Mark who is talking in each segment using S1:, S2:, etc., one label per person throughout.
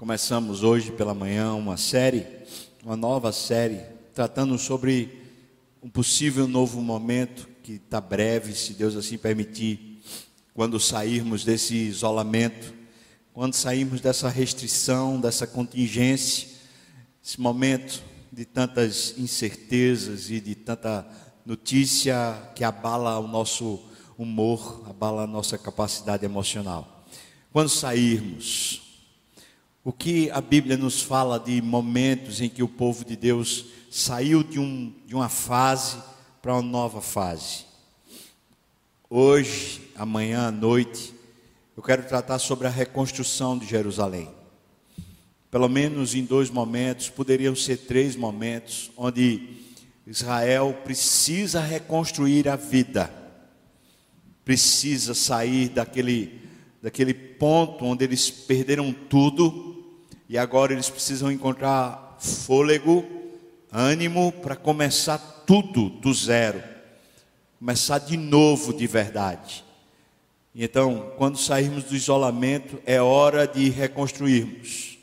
S1: Começamos hoje pela manhã uma série, uma nova série, tratando sobre um possível novo momento que está breve, se Deus assim permitir, quando sairmos desse isolamento, quando sairmos dessa restrição, dessa contingência, esse momento de tantas incertezas e de tanta notícia que abala o nosso humor, abala a nossa capacidade emocional. Quando sairmos, o que a Bíblia nos fala de momentos em que o povo de Deus saiu de, um, de uma fase para uma nova fase. Hoje, amanhã à noite, eu quero tratar sobre a reconstrução de Jerusalém. Pelo menos em dois momentos, poderiam ser três momentos, onde Israel precisa reconstruir a vida, precisa sair daquele, daquele ponto onde eles perderam tudo e agora eles precisam encontrar fôlego, ânimo para começar tudo do zero, começar de novo de verdade. Então, quando sairmos do isolamento, é hora de reconstruirmos.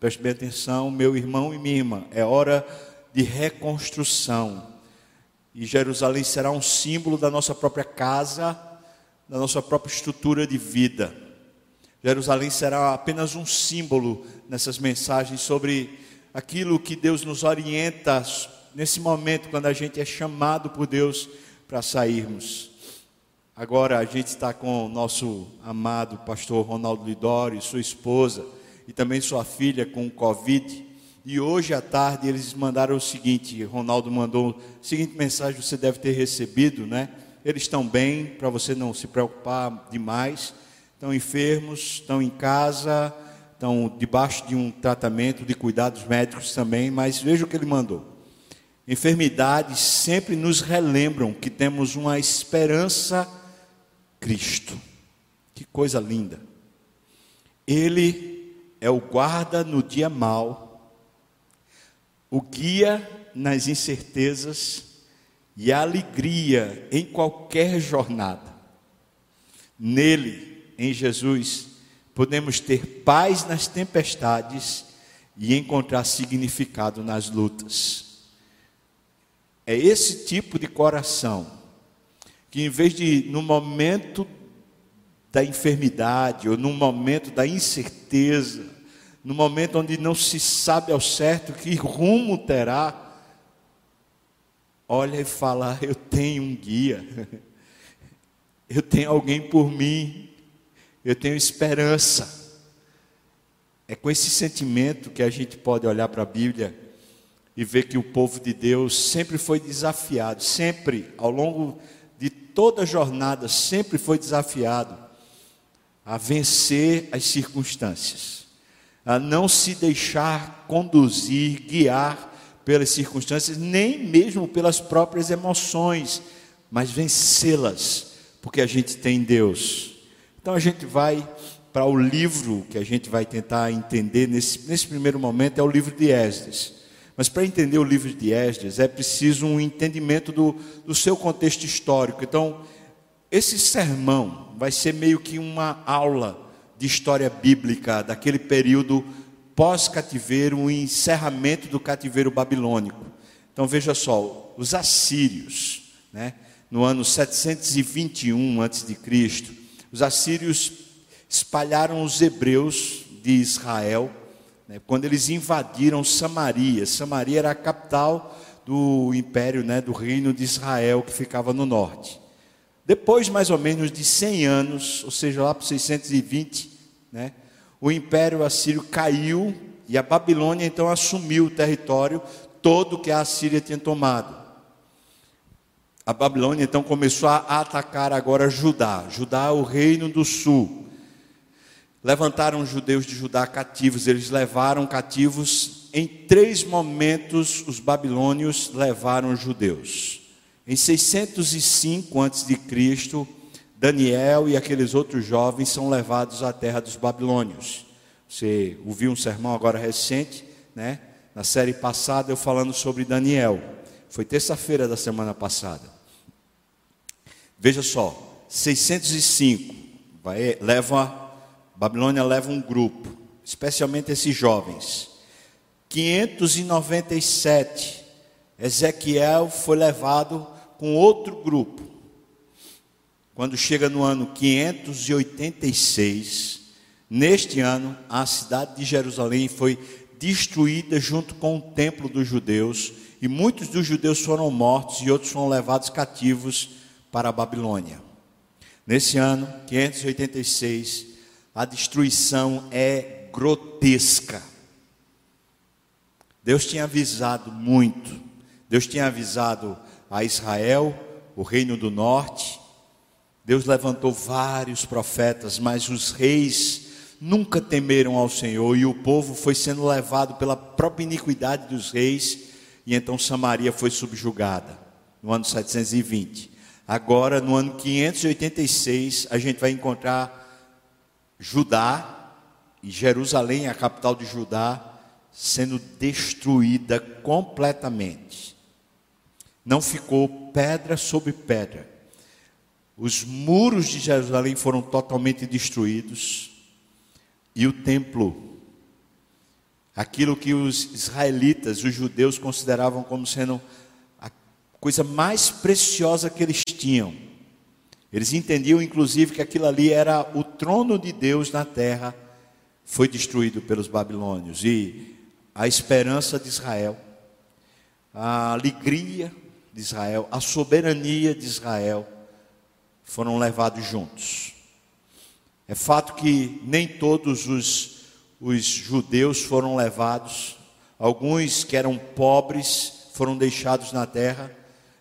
S1: Preste bem atenção, meu irmão e minha irmã, é hora de reconstrução. E Jerusalém será um símbolo da nossa própria casa, da nossa própria estrutura de vida. Jerusalém será apenas um símbolo nessas mensagens sobre aquilo que Deus nos orienta nesse momento, quando a gente é chamado por Deus para sairmos. Agora a gente está com o nosso amado pastor Ronaldo Lidório, sua esposa e também sua filha com Covid. E hoje à tarde eles mandaram o seguinte: Ronaldo mandou a seguinte mensagem, você deve ter recebido, né? Eles estão bem, para você não se preocupar demais estão enfermos, estão em casa, estão debaixo de um tratamento de cuidados médicos também, mas veja o que ele mandou. Enfermidades sempre nos relembram que temos uma esperança Cristo. Que coisa linda. Ele é o guarda no dia mau, o guia nas incertezas e alegria em qualquer jornada. Nele em Jesus, podemos ter paz nas tempestades e encontrar significado nas lutas. É esse tipo de coração que, em vez de, no momento da enfermidade ou no momento da incerteza, no momento onde não se sabe ao certo que rumo terá, olha e fala: Eu tenho um guia, eu tenho alguém por mim, eu tenho esperança. É com esse sentimento que a gente pode olhar para a Bíblia e ver que o povo de Deus sempre foi desafiado, sempre, ao longo de toda a jornada, sempre foi desafiado a vencer as circunstâncias, a não se deixar conduzir, guiar pelas circunstâncias, nem mesmo pelas próprias emoções, mas vencê-las, porque a gente tem Deus. Então a gente vai para o livro que a gente vai tentar entender nesse, nesse primeiro momento, é o livro de Esdras. Mas para entender o livro de Esdras é preciso um entendimento do, do seu contexto histórico. Então, esse sermão vai ser meio que uma aula de história bíblica daquele período pós-cativeiro, o encerramento do cativeiro babilônico. Então veja só, os assírios, né, no ano 721 a.C., os assírios espalharam os hebreus de Israel né, quando eles invadiram Samaria. Samaria era a capital do império, né, do reino de Israel que ficava no norte. Depois, mais ou menos de 100 anos, ou seja, lá para 620, né, o império assírio caiu e a Babilônia então assumiu o território todo que a Assíria tinha tomado. A Babilônia então começou a atacar agora Judá. Judá é o reino do sul. Levantaram os judeus de Judá cativos, eles levaram cativos em três momentos os babilônios levaram os judeus. Em 605 a.C., Daniel e aqueles outros jovens são levados à terra dos babilônios. Você ouviu um sermão agora recente, né? Na série passada eu falando sobre Daniel. Foi terça-feira da semana passada. Veja só, 605, vai, leva, Babilônia leva um grupo, especialmente esses jovens. 597, Ezequiel foi levado com outro grupo. Quando chega no ano 586, neste ano, a cidade de Jerusalém foi destruída junto com o templo dos judeus, e muitos dos judeus foram mortos e outros foram levados cativos para a Babilônia. Nesse ano, 586, a destruição é grotesca. Deus tinha avisado muito. Deus tinha avisado a Israel, o reino do norte. Deus levantou vários profetas, mas os reis nunca temeram ao Senhor e o povo foi sendo levado pela própria iniquidade dos reis, e então Samaria foi subjugada no ano 720. Agora, no ano 586, a gente vai encontrar Judá e Jerusalém, a capital de Judá, sendo destruída completamente. Não ficou pedra sobre pedra. Os muros de Jerusalém foram totalmente destruídos e o templo, aquilo que os israelitas, os judeus consideravam como sendo a coisa mais preciosa que eles tinham. Eles entendiam inclusive que aquilo ali era o trono de Deus na terra, foi destruído pelos babilônios e a esperança de Israel, a alegria de Israel, a soberania de Israel foram levados juntos. É fato que nem todos os, os judeus foram levados, alguns que eram pobres foram deixados na terra.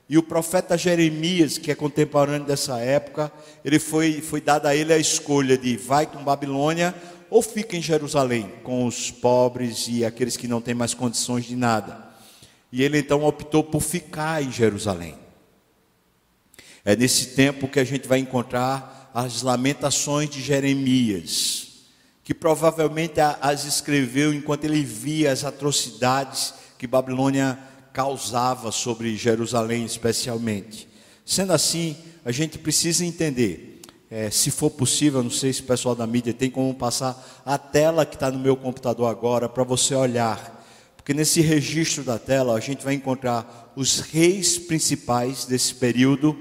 S1: E o profeta Jeremias, que é contemporâneo dessa época, ele foi, foi dada a ele a escolha de vai com Babilônia ou fica em Jerusalém com os pobres e aqueles que não têm mais condições de nada. E ele então optou por ficar em Jerusalém. É nesse tempo que a gente vai encontrar as lamentações de Jeremias, que provavelmente as escreveu enquanto ele via as atrocidades que Babilônia causava sobre Jerusalém, especialmente. Sendo assim, a gente precisa entender é, se for possível, não sei se o pessoal da mídia tem como passar a tela que está no meu computador agora para você olhar. Porque nesse registro da tela a gente vai encontrar os reis principais desse período,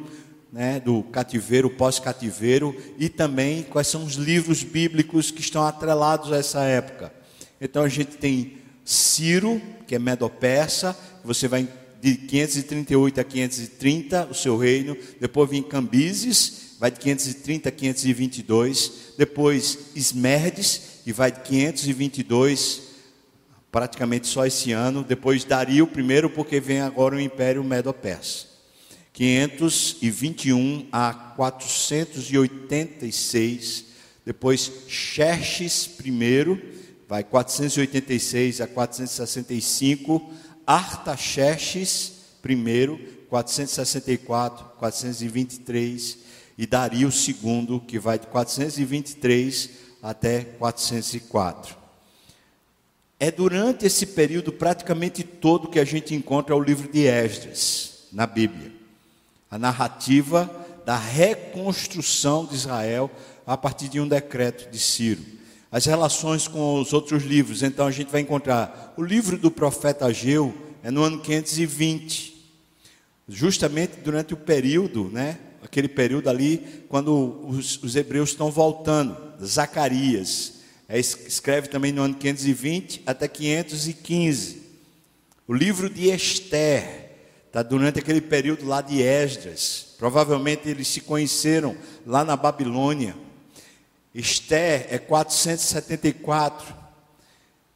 S1: né, do cativeiro, pós-cativeiro, e também quais são os livros bíblicos que estão atrelados a essa época. Então a gente tem Ciro, que é Medo-Persa, você vai de 538 a 530, o seu reino, depois vem Cambises, vai de 530 a 522, depois Esmerdes, e vai de 522, praticamente só esse ano, depois Dario primeiro, porque vem agora o Império Medo-Persa. 521 a 486, depois Xerxes primeiro, vai 486 a 465, Artaxerxes primeiro, 464, 423 e Dario II, que vai de 423 até 404. É durante esse período praticamente todo que a gente encontra o livro de Esdras na Bíblia. A narrativa da reconstrução de Israel a partir de um decreto de Ciro. As relações com os outros livros, então a gente vai encontrar o livro do profeta Ageu é no ano 520, justamente durante o período, né, aquele período ali, quando os, os hebreus estão voltando, Zacarias, é, escreve também no ano 520 até 515. O livro de Esther, está durante aquele período lá de Esdras, provavelmente eles se conheceram lá na Babilônia. Esther é 474.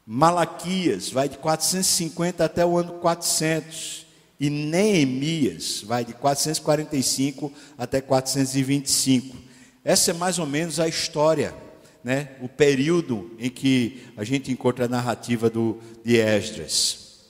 S1: Malaquias vai de 450 até o ano 400 e Neemias vai de 445 até 425. Essa é mais ou menos a história, né? o período em que a gente encontra a narrativa do, de Esdras.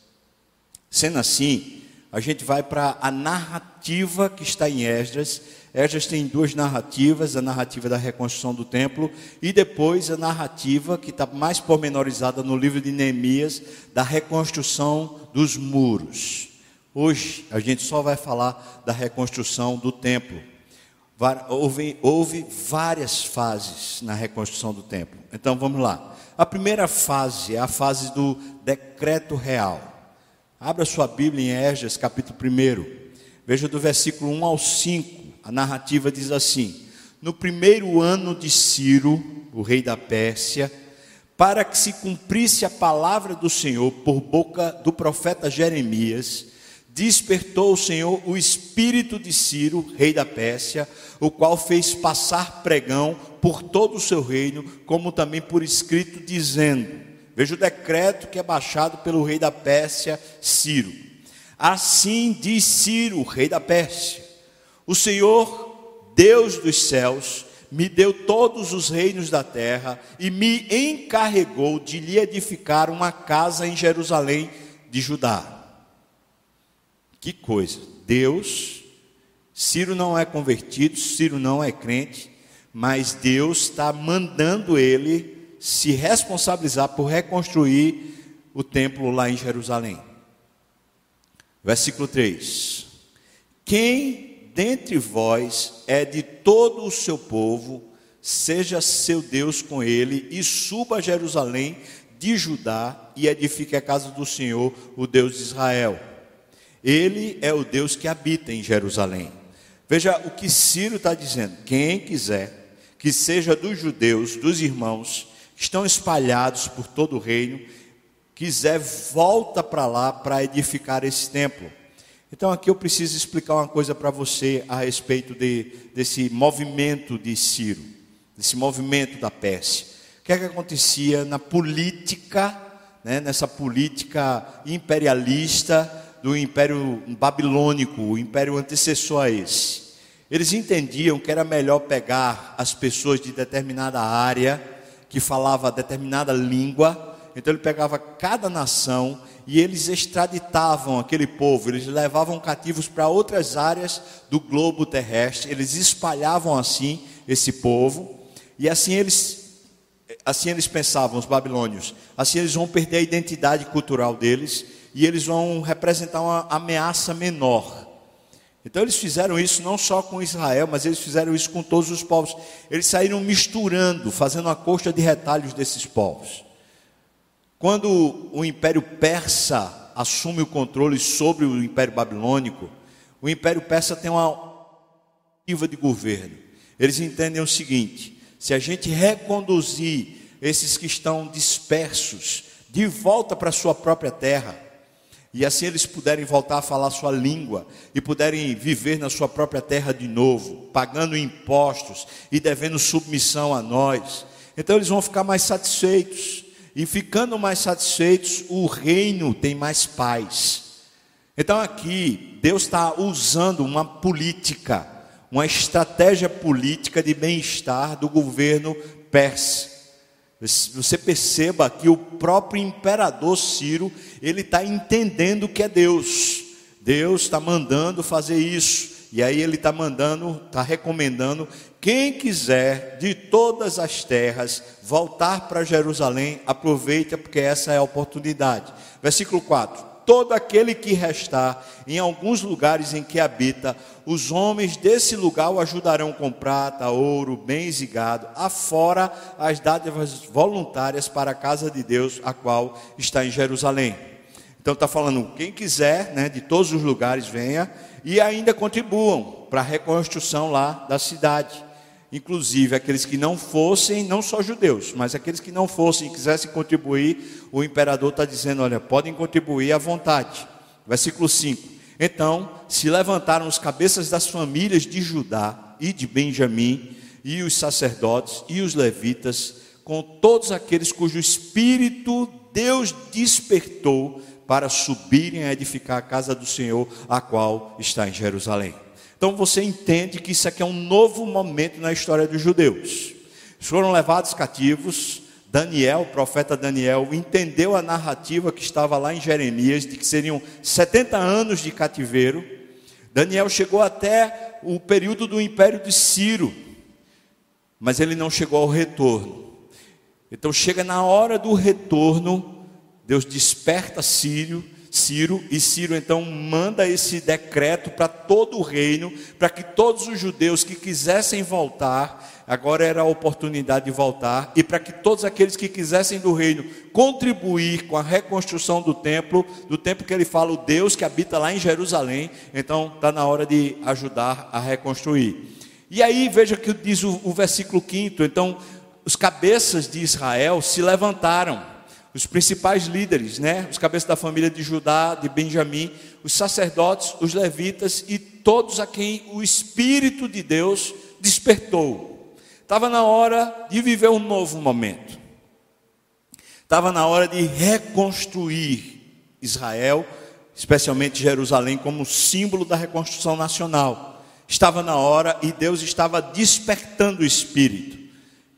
S1: Sendo assim, a gente vai para a narrativa que está em Esdras. Esdras tem duas narrativas: a narrativa da reconstrução do templo e depois a narrativa que está mais pormenorizada no livro de Neemias, da reconstrução dos muros. Hoje a gente só vai falar da reconstrução do templo. houve, houve várias fases na reconstrução do templo. Então vamos lá. A primeira fase é a fase do decreto real. Abra sua Bíblia em Esdras, capítulo 1. Veja do versículo 1 ao 5. A narrativa diz assim: No primeiro ano de Ciro, o rei da Pérsia, para que se cumprisse a palavra do Senhor por boca do profeta Jeremias, despertou o Senhor o espírito de Ciro, rei da Pérsia, o qual fez passar pregão por todo o seu reino, como também por escrito, dizendo: Veja o decreto que é baixado pelo rei da Pérsia, Ciro. Assim diz Ciro, rei da Pérsia: O Senhor, Deus dos céus, me deu todos os reinos da terra e me encarregou de lhe edificar uma casa em Jerusalém de Judá. Que coisa! Deus, Ciro não é convertido, Ciro não é crente, mas Deus está mandando ele se responsabilizar por reconstruir o templo lá em Jerusalém. Versículo 3: Quem dentre vós é de todo o seu povo, seja seu Deus com ele, e suba a Jerusalém de Judá e edifique a casa do Senhor, o Deus de Israel ele é o Deus que habita em Jerusalém. Veja o que Ciro está dizendo: quem quiser, que seja dos judeus, dos irmãos, estão espalhados por todo o reino, quiser, volta para lá para edificar esse templo. Então aqui eu preciso explicar uma coisa para você a respeito de, desse movimento de Ciro, desse movimento da Pérsia. O que é que acontecia na política, né, nessa política imperialista do Império Babilônico, o império antecessor a esse. Eles entendiam que era melhor pegar as pessoas de determinada área, que falava determinada língua, então ele pegava cada nação e eles extraditavam aquele povo, eles levavam cativos para outras áreas do globo terrestre, eles espalhavam assim esse povo, e assim eles assim eles pensavam os babilônios, assim eles vão perder a identidade cultural deles, e eles vão representar uma ameaça menor. Então eles fizeram isso não só com Israel, mas eles fizeram isso com todos os povos. Eles saíram misturando, fazendo a costa de retalhos desses povos. Quando o Império Persa assume o controle sobre o Império Babilônico, o Império Persa tem uma alternativa de governo. Eles entendem o seguinte: se a gente reconduzir esses que estão dispersos de volta para sua própria terra, e assim eles puderem voltar a falar sua língua e puderem viver na sua própria terra de novo, pagando impostos e devendo submissão a nós. Então eles vão ficar mais satisfeitos. E ficando mais satisfeitos, o reino tem mais paz. Então aqui, Deus está usando uma política, uma estratégia política de bem-estar do governo persa. Você perceba que o próprio imperador Ciro, ele está entendendo que é Deus. Deus está mandando fazer isso. E aí ele está mandando, está recomendando, quem quiser de todas as terras voltar para Jerusalém, aproveita, porque essa é a oportunidade. Versículo 4 todo aquele que restar em alguns lugares em que habita, os homens desse lugar o ajudarão com prata, ouro, bens e gado, afora as dádivas voluntárias para a casa de Deus, a qual está em Jerusalém. Então está falando, quem quiser, né, de todos os lugares venha e ainda contribuam para a reconstrução lá da cidade inclusive aqueles que não fossem, não só judeus, mas aqueles que não fossem e quisessem contribuir, o imperador está dizendo: olha, podem contribuir à vontade. Versículo 5: Então se levantaram os cabeças das famílias de Judá e de Benjamim, e os sacerdotes e os levitas, com todos aqueles cujo espírito Deus despertou para subirem a edificar a casa do Senhor, a qual está em Jerusalém. Então você entende que isso aqui é um novo momento na história dos judeus. Eles foram levados cativos. Daniel, o profeta Daniel, entendeu a narrativa que estava lá em Jeremias, de que seriam 70 anos de cativeiro. Daniel chegou até o período do império de Ciro, mas ele não chegou ao retorno. Então chega na hora do retorno, Deus desperta Sírio, Ciro, e Ciro então manda esse decreto para todo o reino, para que todos os judeus que quisessem voltar, agora era a oportunidade de voltar, e para que todos aqueles que quisessem do reino contribuir com a reconstrução do templo, do templo que ele fala, o Deus que habita lá em Jerusalém, então está na hora de ajudar a reconstruir. E aí veja que diz o, o versículo 5: então os cabeças de Israel se levantaram os principais líderes, né? os cabeças da família de Judá, de Benjamim, os sacerdotes, os levitas e todos a quem o Espírito de Deus despertou. Estava na hora de viver um novo momento. Estava na hora de reconstruir Israel, especialmente Jerusalém, como símbolo da reconstrução nacional. Estava na hora e Deus estava despertando o Espírito.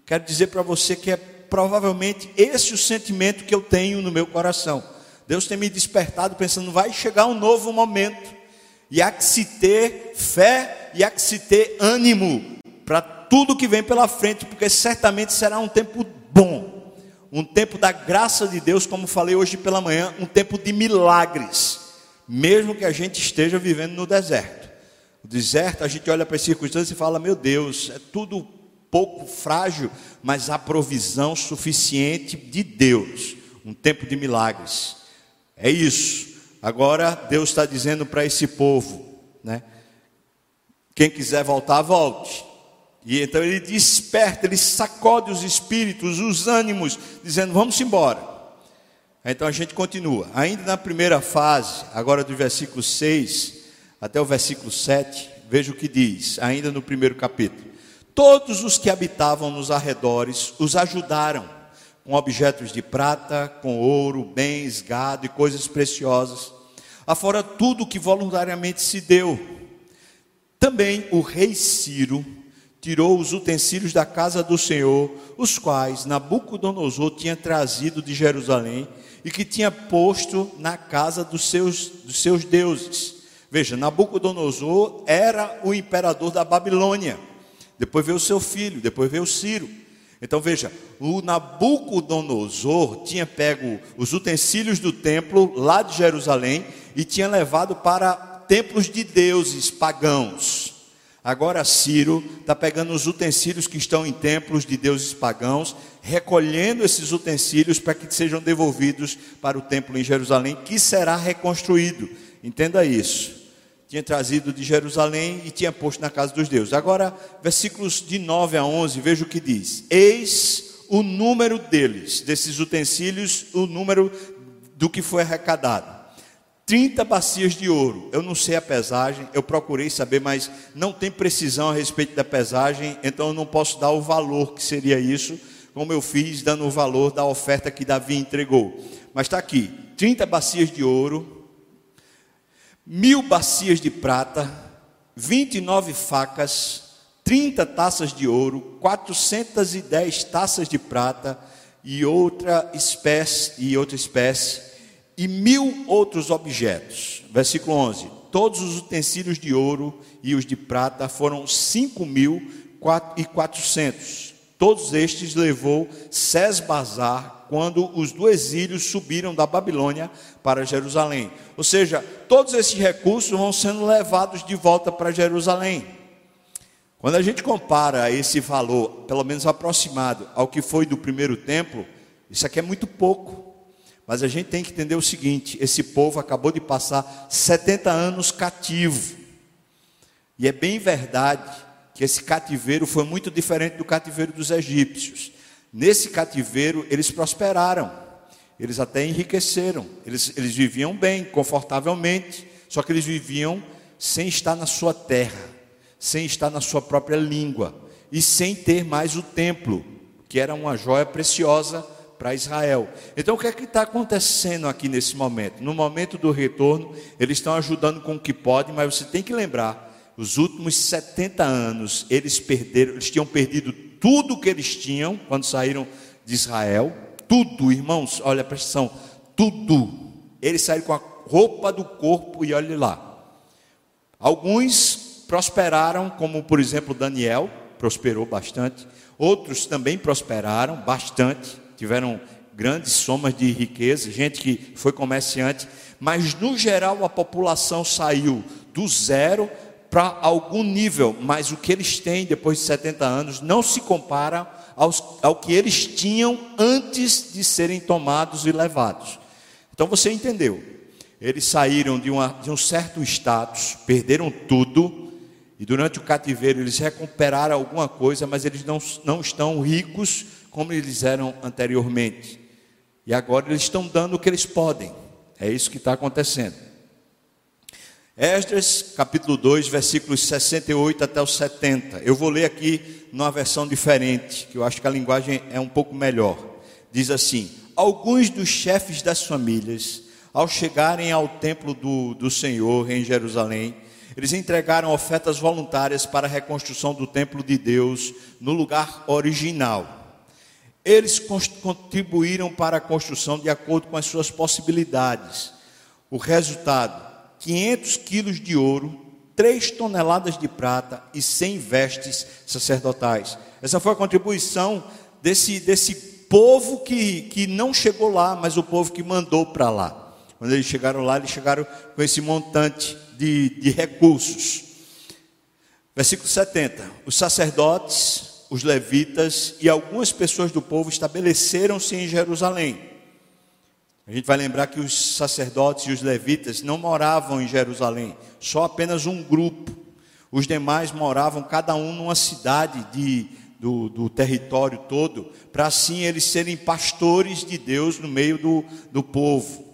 S1: Quero dizer para você que é provavelmente esse é o sentimento que eu tenho no meu coração. Deus tem me despertado pensando, vai chegar um novo momento, e há que se ter fé e há que se ter ânimo para tudo que vem pela frente, porque certamente será um tempo bom, um tempo da graça de Deus, como falei hoje pela manhã, um tempo de milagres, mesmo que a gente esteja vivendo no deserto. O deserto, a gente olha para as circunstâncias e fala: Meu Deus, é tudo pouco frágil, mas a provisão suficiente de Deus. Um tempo de milagres. É isso. Agora Deus está dizendo para esse povo, né? Quem quiser voltar, volte. E então ele desperta, ele sacode os espíritos, os ânimos, dizendo: vamos embora. Então a gente continua. Ainda na primeira fase, agora do versículo 6 até o versículo 7, veja o que diz, ainda no primeiro capítulo. Todos os que habitavam nos arredores os ajudaram com objetos de prata, com ouro, bens, gado e coisas preciosas, afora tudo que voluntariamente se deu. Também o rei Ciro tirou os utensílios da casa do Senhor, os quais Nabucodonosor tinha trazido de Jerusalém e que tinha posto na casa dos seus, dos seus deuses. Veja, Nabucodonosor era o imperador da Babilônia depois veio o seu filho, depois veio o Ciro. Então veja, o Nabucodonosor tinha pego os utensílios do templo lá de Jerusalém e tinha levado para templos de deuses pagãos. Agora Ciro está pegando os utensílios que estão em templos de deuses pagãos, recolhendo esses utensílios para que sejam devolvidos para o templo em Jerusalém, que será reconstruído. Entenda isso tinha trazido de Jerusalém e tinha posto na casa dos deuses. Agora, versículos de 9 a 11, veja o que diz: Eis o número deles, desses utensílios, o número do que foi arrecadado. 30 bacias de ouro. Eu não sei a pesagem, eu procurei saber, mas não tem precisão a respeito da pesagem, então eu não posso dar o valor que seria isso, como eu fiz dando o valor da oferta que Davi entregou. Mas está aqui: 30 bacias de ouro, mil bacias de prata, 29 facas, 30 taças de ouro, 410 taças de prata e outra espécie e outra espécie e mil outros objetos. Versículo 11. Todos os utensílios de ouro e os de prata foram cinco mil e quatrocentos. Todos estes levou Sesbazar quando os do exílio subiram da Babilônia para Jerusalém. Ou seja, todos esses recursos vão sendo levados de volta para Jerusalém. Quando a gente compara esse valor, pelo menos aproximado, ao que foi do primeiro templo, isso aqui é muito pouco. Mas a gente tem que entender o seguinte: esse povo acabou de passar 70 anos cativo. E é bem verdade que esse cativeiro foi muito diferente do cativeiro dos egípcios. Nesse cativeiro, eles prosperaram, eles até enriqueceram, eles, eles viviam bem, confortavelmente, só que eles viviam sem estar na sua terra, sem estar na sua própria língua, e sem ter mais o templo, que era uma joia preciosa para Israel. Então, o que é que está acontecendo aqui nesse momento? No momento do retorno, eles estão ajudando com o que podem, mas você tem que lembrar: os últimos 70 anos, eles perderam, eles tinham perdido tudo que eles tinham quando saíram de Israel, tudo, irmãos, olha a pressão, tudo. Eles saíram com a roupa do corpo e olhe lá. Alguns prosperaram, como por exemplo Daniel, prosperou bastante. Outros também prosperaram bastante, tiveram grandes somas de riqueza, gente que foi comerciante, mas no geral a população saiu do zero para algum nível, mas o que eles têm depois de 70 anos não se compara aos, ao que eles tinham antes de serem tomados e levados. Então você entendeu? Eles saíram de, uma, de um certo status, perderam tudo, e durante o cativeiro eles recuperaram alguma coisa, mas eles não, não estão ricos como eles eram anteriormente. E agora eles estão dando o que eles podem. É isso que está acontecendo. Esdras, capítulo 2, versículos 68 até os 70. Eu vou ler aqui numa versão diferente, que eu acho que a linguagem é um pouco melhor. Diz assim: Alguns dos chefes das famílias, ao chegarem ao templo do, do Senhor em Jerusalém, eles entregaram ofertas voluntárias para a reconstrução do templo de Deus no lugar original. Eles contribuíram para a construção de acordo com as suas possibilidades. O resultado: 500 quilos de ouro, 3 toneladas de prata e 100 vestes sacerdotais. Essa foi a contribuição desse, desse povo que, que não chegou lá, mas o povo que mandou para lá. Quando eles chegaram lá, eles chegaram com esse montante de, de recursos. Versículo 70: Os sacerdotes os levitas e algumas pessoas do povo estabeleceram-se em Jerusalém. A gente vai lembrar que os sacerdotes e os levitas não moravam em Jerusalém, só apenas um grupo. Os demais moravam cada um numa cidade de, do, do território todo, para assim eles serem pastores de Deus no meio do, do povo.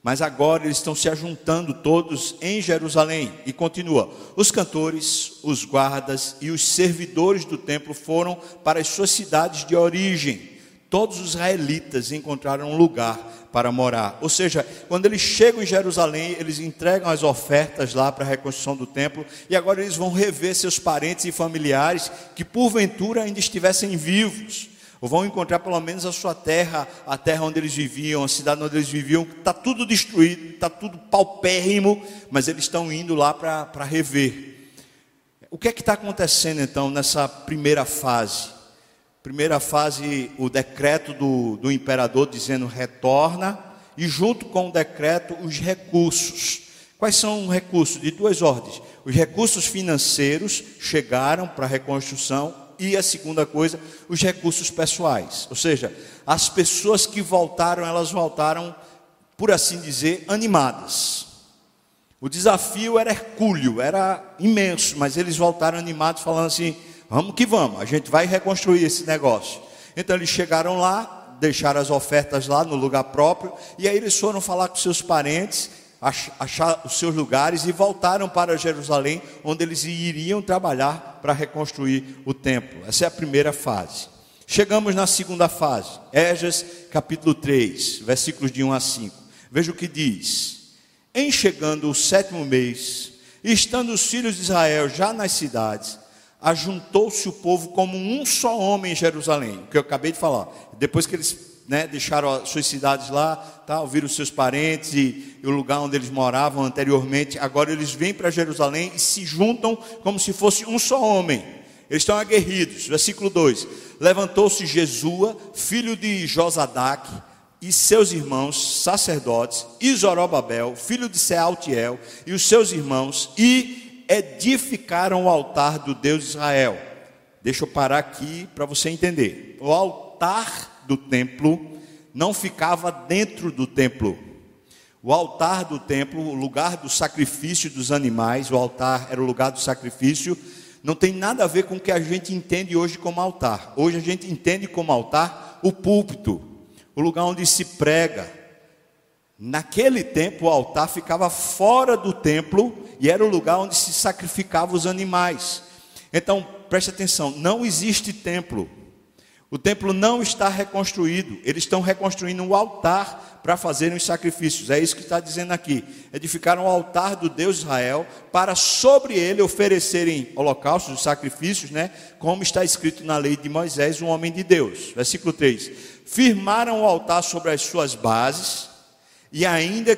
S1: Mas agora eles estão se ajuntando todos em Jerusalém. E continua: os cantores, os guardas e os servidores do templo foram para as suas cidades de origem. Todos os israelitas encontraram um lugar para morar. Ou seja, quando eles chegam em Jerusalém, eles entregam as ofertas lá para a reconstrução do templo. E agora eles vão rever seus parentes e familiares que porventura ainda estivessem vivos ou vão encontrar pelo menos a sua terra, a terra onde eles viviam, a cidade onde eles viviam, está tudo destruído, está tudo paupérrimo, mas eles estão indo lá para rever. O que é que está acontecendo então nessa primeira fase? Primeira fase, o decreto do, do imperador dizendo retorna, e junto com o decreto, os recursos. Quais são os recursos? De duas ordens. Os recursos financeiros chegaram para a reconstrução e a segunda coisa, os recursos pessoais. Ou seja, as pessoas que voltaram, elas voltaram, por assim dizer, animadas. O desafio era hercúleo, era imenso, mas eles voltaram animados, falando assim: vamos que vamos, a gente vai reconstruir esse negócio. Então eles chegaram lá, deixaram as ofertas lá no lugar próprio, e aí eles foram falar com seus parentes achar os seus lugares e voltaram para Jerusalém, onde eles iriam trabalhar para reconstruir o templo. Essa é a primeira fase. Chegamos na segunda fase, Esdras capítulo 3, versículos de 1 a 5. Veja o que diz: Em chegando o sétimo mês, estando os filhos de Israel já nas cidades, ajuntou-se o povo como um só homem em Jerusalém, o que eu acabei de falar. Depois que eles né, deixaram as suas cidades lá, tá, ouviram os seus parentes e, e, o lugar onde eles moravam anteriormente. Agora eles vêm para Jerusalém e se juntam como se fosse um só homem. Eles estão aguerridos. Versículo 2: Levantou-se Jesua, filho de Josadac, e seus irmãos sacerdotes, e Zorobabel, filho de Sealtiel, e os seus irmãos, e edificaram o altar do Deus de Israel. Deixa eu parar aqui para você entender. O altar do templo não ficava dentro do templo. O altar do templo, o lugar do sacrifício dos animais, o altar era o lugar do sacrifício, não tem nada a ver com o que a gente entende hoje como altar. Hoje a gente entende como altar o púlpito, o lugar onde se prega. Naquele tempo o altar ficava fora do templo e era o lugar onde se sacrificavam os animais. Então, preste atenção, não existe templo. O templo não está reconstruído, eles estão reconstruindo um altar para fazerem os sacrifícios. É isso que está dizendo aqui. Edificaram o altar do Deus Israel para sobre ele oferecerem holocaustos, os sacrifícios, né? Como está escrito na lei de Moisés, um homem de Deus. Versículo 3: Firmaram o altar sobre as suas bases, e ainda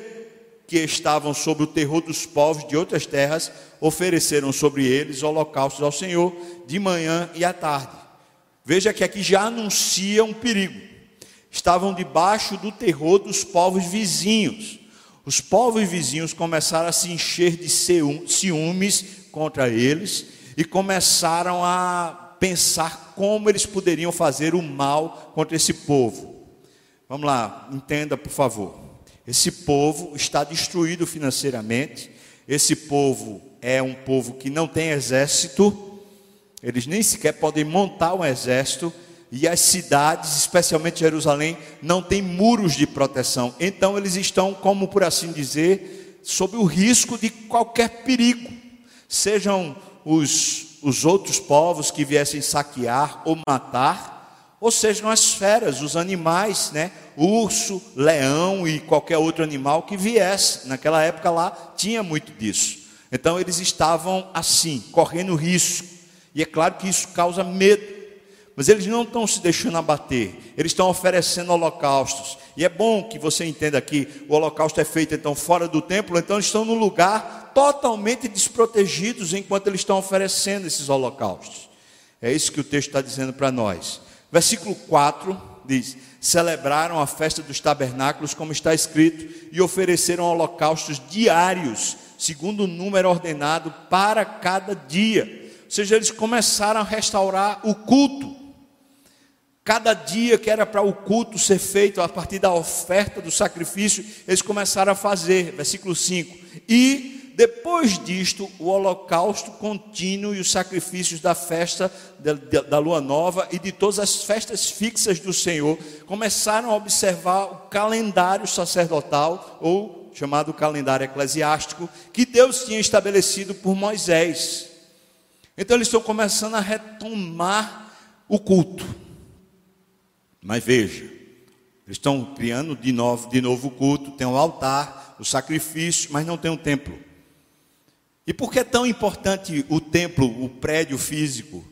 S1: que estavam sob o terror dos povos de outras terras, ofereceram sobre eles holocaustos ao Senhor de manhã e à tarde. Veja que aqui já anuncia um perigo. estavam debaixo do terror dos povos vizinhos. Os povos vizinhos começaram a se encher de ciúmes contra eles e começaram a pensar como eles poderiam fazer o mal contra esse povo. Vamos lá, entenda por favor. Esse povo está destruído financeiramente. Esse povo é um povo que não tem exército. Eles nem sequer podem montar um exército e as cidades, especialmente Jerusalém, não têm muros de proteção. Então eles estão, como por assim dizer, sob o risco de qualquer perigo, sejam os, os outros povos que viessem saquear ou matar, ou sejam as feras, os animais, né? urso, leão e qualquer outro animal que viesse. Naquela época lá tinha muito disso. Então eles estavam assim, correndo risco. E é claro que isso causa medo. Mas eles não estão se deixando abater, eles estão oferecendo holocaustos. E é bom que você entenda que o holocausto é feito então fora do templo, então eles estão num lugar totalmente desprotegidos enquanto eles estão oferecendo esses holocaustos. É isso que o texto está dizendo para nós. Versículo 4 diz: Celebraram a festa dos tabernáculos, como está escrito, e ofereceram holocaustos diários, segundo o número ordenado para cada dia. Ou seja, eles começaram a restaurar o culto. Cada dia que era para o culto ser feito a partir da oferta do sacrifício, eles começaram a fazer. Versículo 5. E depois disto, o holocausto contínuo e os sacrifícios da festa da, lua nova e de todas as festas fixas do Senhor começaram a observar o calendário sacerdotal, ou chamado calendário eclesiástico, que Deus tinha estabelecido por Moisés. Então eles estão começando a retomar o culto. Mas veja, eles estão criando de novo, de novo o culto, tem o altar, o sacrifício, mas não tem um templo. E por que é tão importante o templo, o prédio físico?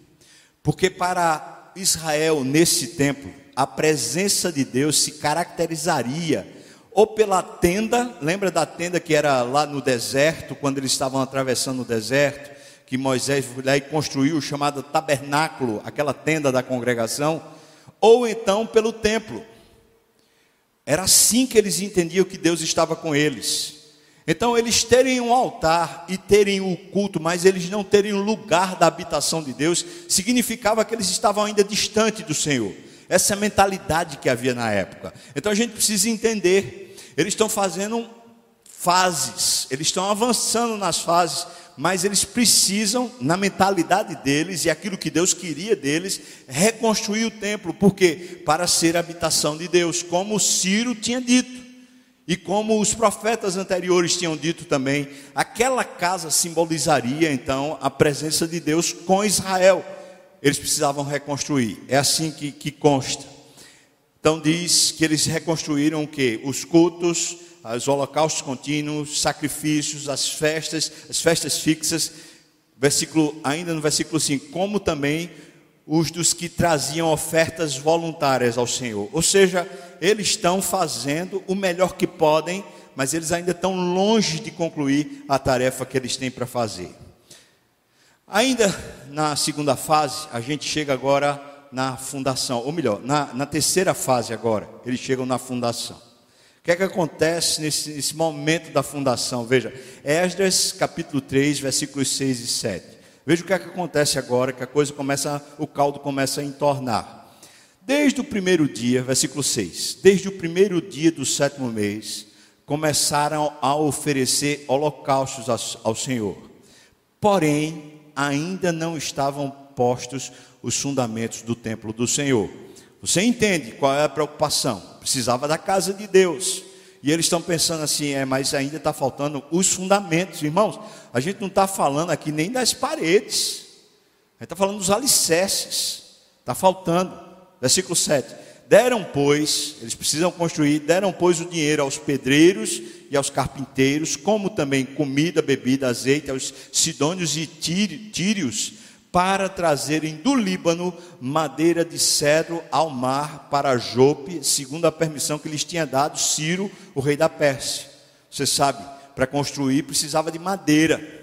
S1: Porque para Israel, nesse templo, a presença de Deus se caracterizaria ou pela tenda, lembra da tenda que era lá no deserto, quando eles estavam atravessando o deserto, que Moisés foi lá e construiu o chamado tabernáculo, aquela tenda da congregação? ou então pelo templo. Era assim que eles entendiam que Deus estava com eles. Então, eles terem um altar e terem o culto, mas eles não terem o lugar da habitação de Deus, significava que eles estavam ainda distante do Senhor. Essa é a mentalidade que havia na época. Então, a gente precisa entender. Eles estão fazendo fases, eles estão avançando nas fases, mas eles precisam, na mentalidade deles e aquilo que Deus queria deles, reconstruir o templo, porque para ser habitação de Deus, como Ciro tinha dito. E como os profetas anteriores tinham dito também, aquela casa simbolizaria então a presença de Deus com Israel. Eles precisavam reconstruir. É assim que, que consta. Então diz que eles reconstruíram o que? Os cultos, os holocaustos contínuos, sacrifícios, as festas, as festas fixas, versículo, ainda no versículo 5, como também os dos que traziam ofertas voluntárias ao Senhor. Ou seja, eles estão fazendo o melhor que podem, mas eles ainda estão longe de concluir a tarefa que eles têm para fazer. Ainda na segunda fase, a gente chega agora na fundação, ou melhor, na, na terceira fase agora, eles chegam na fundação. O que é que acontece nesse, nesse momento da fundação? Veja, Esdras capítulo 3, versículos 6 e 7. Veja o que é que acontece agora, que a coisa começa, o caldo começa a entornar. Desde o primeiro dia, versículo 6, desde o primeiro dia do sétimo mês, começaram a oferecer holocaustos ao, Senhor. Porém, ainda não estavam postos os fundamentos do templo do Senhor. Você entende qual é a preocupação? precisava da casa de Deus. E eles estão pensando assim, é, mas ainda está faltando os fundamentos, irmãos. A gente não está falando aqui nem das paredes, a gente está falando dos alicerces. Está faltando. Versículo 7. Deram, pois, eles precisam construir, deram, pois, o dinheiro aos pedreiros e aos carpinteiros, como também comida, bebida, azeite, aos sidônios e tírios, para trazerem do Líbano madeira de cedro ao mar para Jope, segundo a permissão que lhes tinha dado Ciro, o rei da Pérsia. Você sabe, para construir precisava de madeira.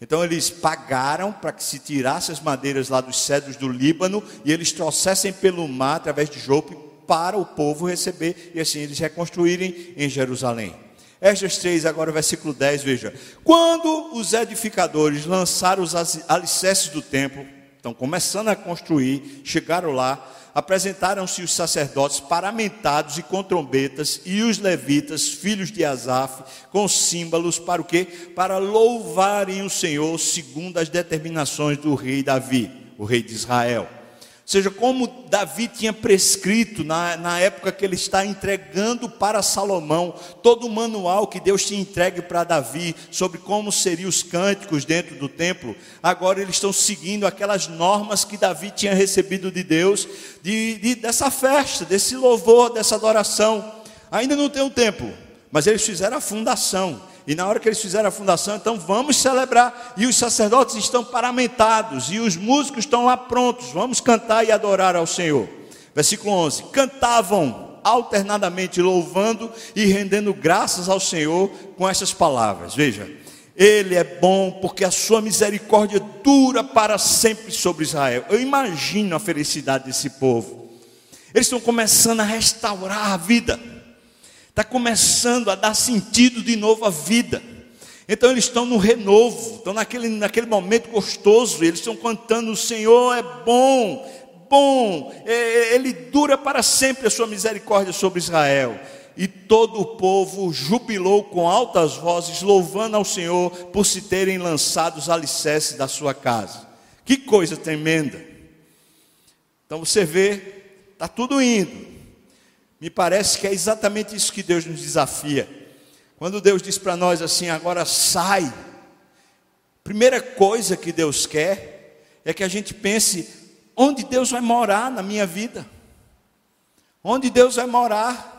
S1: Então eles pagaram para que se tirasse as madeiras lá dos cedros do Líbano e eles trouxessem pelo mar, através de Jope, para o povo receber e assim eles reconstruírem em Jerusalém. Esdras 3, agora versículo 10, veja. Quando os edificadores lançaram os alicerces do templo, estão começando a construir, chegaram lá, apresentaram-se os sacerdotes paramentados e com trombetas e os levitas, filhos de Asaf, com símbolos para o quê? Para louvarem o Senhor segundo as determinações do rei Davi, o rei de Israel seja, como Davi tinha prescrito na, na época que ele está entregando para Salomão, todo o manual que Deus tinha entregue para Davi sobre como seriam os cânticos dentro do templo, agora eles estão seguindo aquelas normas que Davi tinha recebido de Deus, de, de dessa festa, desse louvor, dessa adoração. Ainda não tem o um templo, mas eles fizeram a fundação. E na hora que eles fizeram a fundação, então vamos celebrar. E os sacerdotes estão paramentados, e os músicos estão lá prontos. Vamos cantar e adorar ao Senhor. Versículo 11: Cantavam alternadamente, louvando e rendendo graças ao Senhor com essas palavras. Veja, Ele é bom porque a sua misericórdia dura para sempre sobre Israel. Eu imagino a felicidade desse povo. Eles estão começando a restaurar a vida está começando a dar sentido de novo à vida. Então eles estão no renovo, estão naquele, naquele momento gostoso, eles estão cantando: o Senhor é bom, bom, é, é, Ele dura para sempre a sua misericórdia sobre Israel. E todo o povo jubilou com altas vozes, louvando ao Senhor por se terem lançado os alicerces da sua casa. Que coisa tremenda! Então você vê, está tudo indo, me parece que é exatamente isso que Deus nos desafia. Quando Deus diz para nós assim, agora sai. Primeira coisa que Deus quer é que a gente pense onde Deus vai morar na minha vida. Onde Deus vai morar.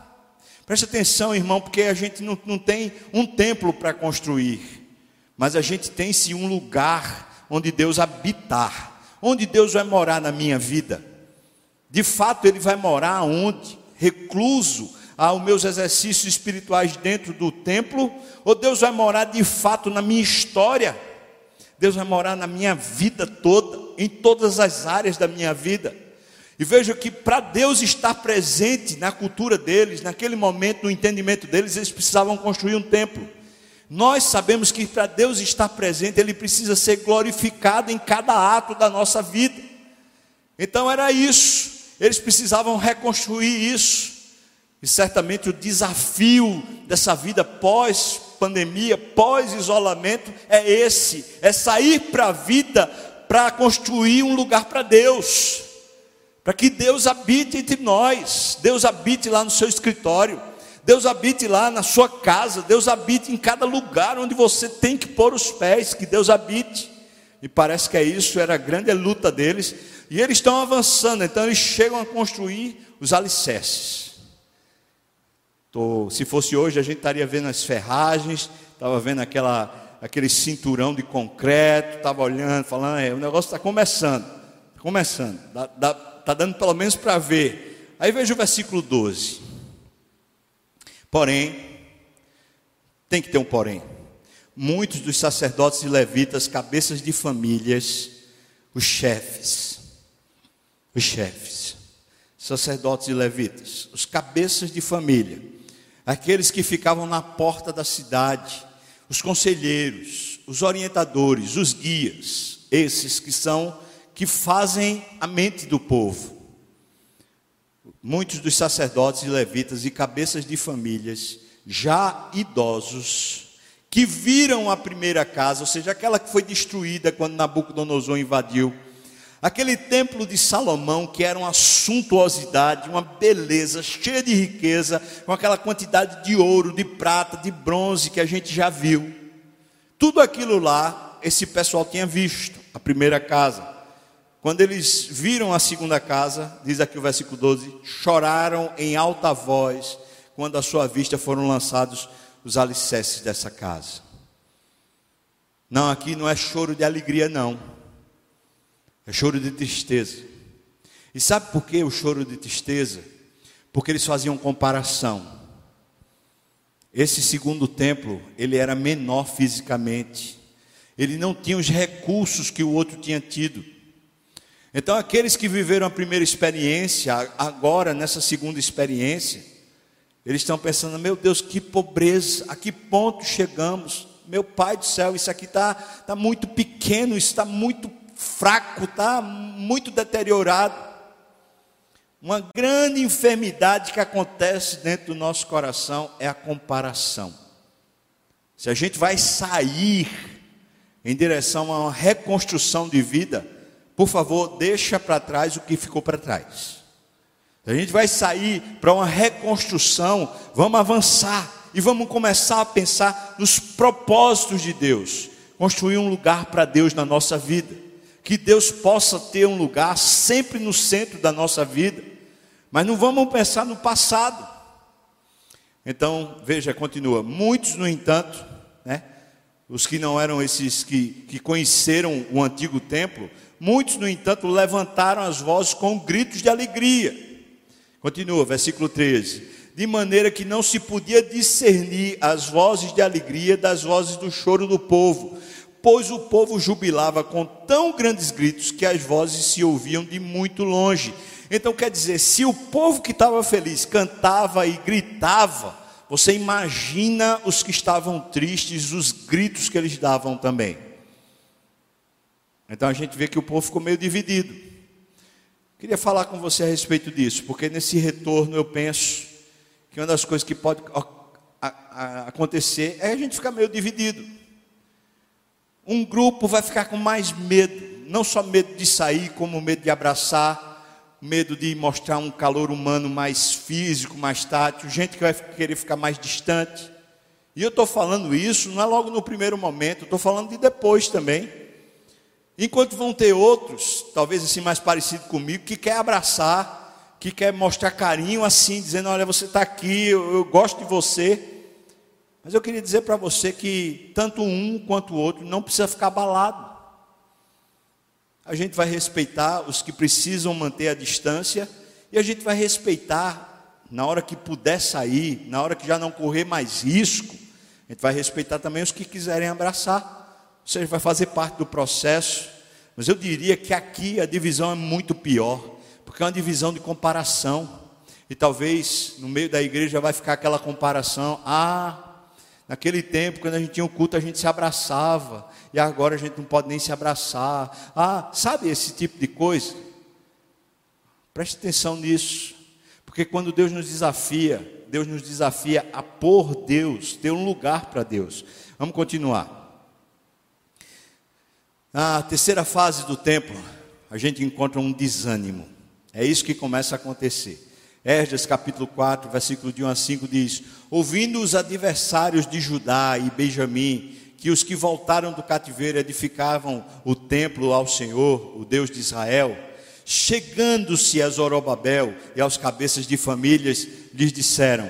S1: Preste atenção, irmão, porque a gente não, não tem um templo para construir, mas a gente tem sim um lugar onde Deus habitar, onde Deus vai morar na minha vida. De fato, Ele vai morar onde? Recluso aos meus exercícios espirituais dentro do templo, ou Deus vai morar de fato na minha história? Deus vai morar na minha vida toda, em todas as áreas da minha vida. E veja que para Deus estar presente na cultura deles, naquele momento, no entendimento deles, eles precisavam construir um templo. Nós sabemos que para Deus estar presente, Ele precisa ser glorificado em cada ato da nossa vida. Então era isso. Eles precisavam reconstruir isso. E certamente o desafio dessa vida pós-pandemia, pós-isolamento, é esse: é sair para a vida para construir um lugar para Deus, para que Deus habite entre nós, Deus habite lá no seu escritório, Deus habite lá na sua casa, Deus habite em cada lugar onde você tem que pôr os pés, que Deus habite. E parece que é isso, era a grande luta deles, e eles estão avançando, então eles chegam a construir os alicerces. Tô, se fosse hoje, a gente estaria vendo as ferragens, estava vendo aquela, aquele cinturão de concreto, estava olhando, falando, é, o negócio está começando, está começando, está dando pelo menos para ver. Aí veja o versículo 12. Porém, tem que ter um porém. Muitos dos sacerdotes e levitas, cabeças de famílias, os chefes, os chefes, sacerdotes e levitas, os cabeças de família, aqueles que ficavam na porta da cidade, os conselheiros, os orientadores, os guias, esses que são que fazem a mente do povo. Muitos dos sacerdotes e levitas e cabeças de famílias já idosos que viram a primeira casa, ou seja, aquela que foi destruída quando Nabucodonosor invadiu Aquele templo de Salomão, que era uma suntuosidade, uma beleza, cheia de riqueza, com aquela quantidade de ouro, de prata, de bronze que a gente já viu. Tudo aquilo lá, esse pessoal tinha visto, a primeira casa. Quando eles viram a segunda casa, diz aqui o versículo 12: choraram em alta voz, quando à sua vista foram lançados os alicerces dessa casa. Não, aqui não é choro de alegria, não é choro de tristeza. E sabe por que o choro de tristeza? Porque eles faziam comparação. Esse segundo templo, ele era menor fisicamente. Ele não tinha os recursos que o outro tinha tido. Então, aqueles que viveram a primeira experiência, agora nessa segunda experiência, eles estão pensando: meu Deus, que pobreza, a que ponto chegamos? Meu Pai do céu, isso aqui está tá muito pequeno, está muito fraco, está muito deteriorado. Uma grande enfermidade que acontece dentro do nosso coração é a comparação. Se a gente vai sair em direção a uma reconstrução de vida, por favor, deixa para trás o que ficou para trás. A gente vai sair para uma reconstrução, vamos avançar e vamos começar a pensar nos propósitos de Deus, construir um lugar para Deus na nossa vida, que Deus possa ter um lugar sempre no centro da nossa vida, mas não vamos pensar no passado. Então, veja, continua. Muitos, no entanto, né, os que não eram esses que, que conheceram o antigo templo, Muitos, no entanto, levantaram as vozes com gritos de alegria. Continua, versículo 13. De maneira que não se podia discernir as vozes de alegria das vozes do choro do povo, pois o povo jubilava com tão grandes gritos que as vozes se ouviam de muito longe. Então, quer dizer, se o povo que estava feliz cantava e gritava, você imagina os que estavam tristes, os gritos que eles davam também. Então a gente vê que o povo ficou meio dividido. Queria falar com você a respeito disso, porque nesse retorno eu penso que uma das coisas que pode acontecer é a gente ficar meio dividido. Um grupo vai ficar com mais medo, não só medo de sair, como medo de abraçar, medo de mostrar um calor humano mais físico, mais tátil, gente que vai querer ficar mais distante. E eu estou falando isso não é logo no primeiro momento, estou falando de depois também. Enquanto vão ter outros, talvez assim mais parecido comigo, que quer abraçar, que quer mostrar carinho assim, dizendo: Olha, você está aqui, eu, eu gosto de você. Mas eu queria dizer para você que tanto um quanto o outro não precisa ficar abalado. A gente vai respeitar os que precisam manter a distância e a gente vai respeitar na hora que puder sair, na hora que já não correr mais risco, a gente vai respeitar também os que quiserem abraçar seja, vai fazer parte do processo, mas eu diria que aqui a divisão é muito pior, porque é uma divisão de comparação. E talvez no meio da igreja vai ficar aquela comparação: ah, naquele tempo, quando a gente tinha um culto, a gente se abraçava, e agora a gente não pode nem se abraçar. Ah, sabe esse tipo de coisa? Preste atenção nisso, porque quando Deus nos desafia, Deus nos desafia a pôr Deus, ter um lugar para Deus. Vamos continuar. Na terceira fase do templo, a gente encontra um desânimo. É isso que começa a acontecer. Esdras capítulo 4, versículo de 1 a 5 diz: Ouvindo os adversários de Judá e Benjamim, que os que voltaram do cativeiro edificavam o templo ao Senhor, o Deus de Israel, chegando-se a Zorobabel e aos cabeças de famílias, lhes disseram: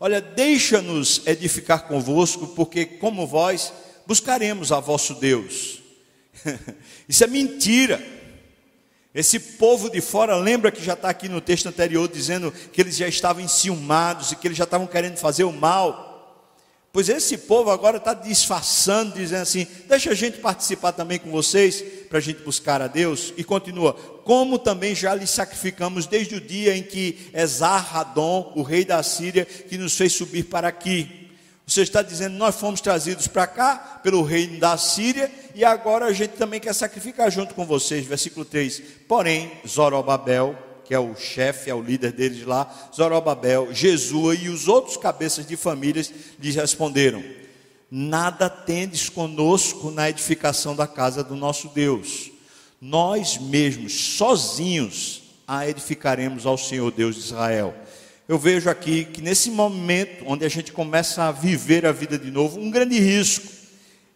S1: Olha, deixa-nos edificar convosco, porque como vós buscaremos a vosso Deus. Isso é mentira. Esse povo de fora, lembra que já está aqui no texto anterior dizendo que eles já estavam enciumados e que eles já estavam querendo fazer o mal. Pois esse povo agora está disfarçando, dizendo assim: deixa a gente participar também com vocês, para a gente buscar a Deus. E continua: como também já lhe sacrificamos desde o dia em que Esar-Radon, o rei da Síria, que nos fez subir para aqui. Você está dizendo, nós fomos trazidos para cá pelo reino da Síria e agora a gente também quer sacrificar junto com vocês. Versículo 3. Porém, Zorobabel, que é o chefe, é o líder deles lá, Zorobabel, Jesua e os outros cabeças de famílias lhes responderam: Nada tendes conosco na edificação da casa do nosso Deus. Nós mesmos, sozinhos, a edificaremos ao Senhor Deus de Israel eu vejo aqui que nesse momento onde a gente começa a viver a vida de novo, um grande risco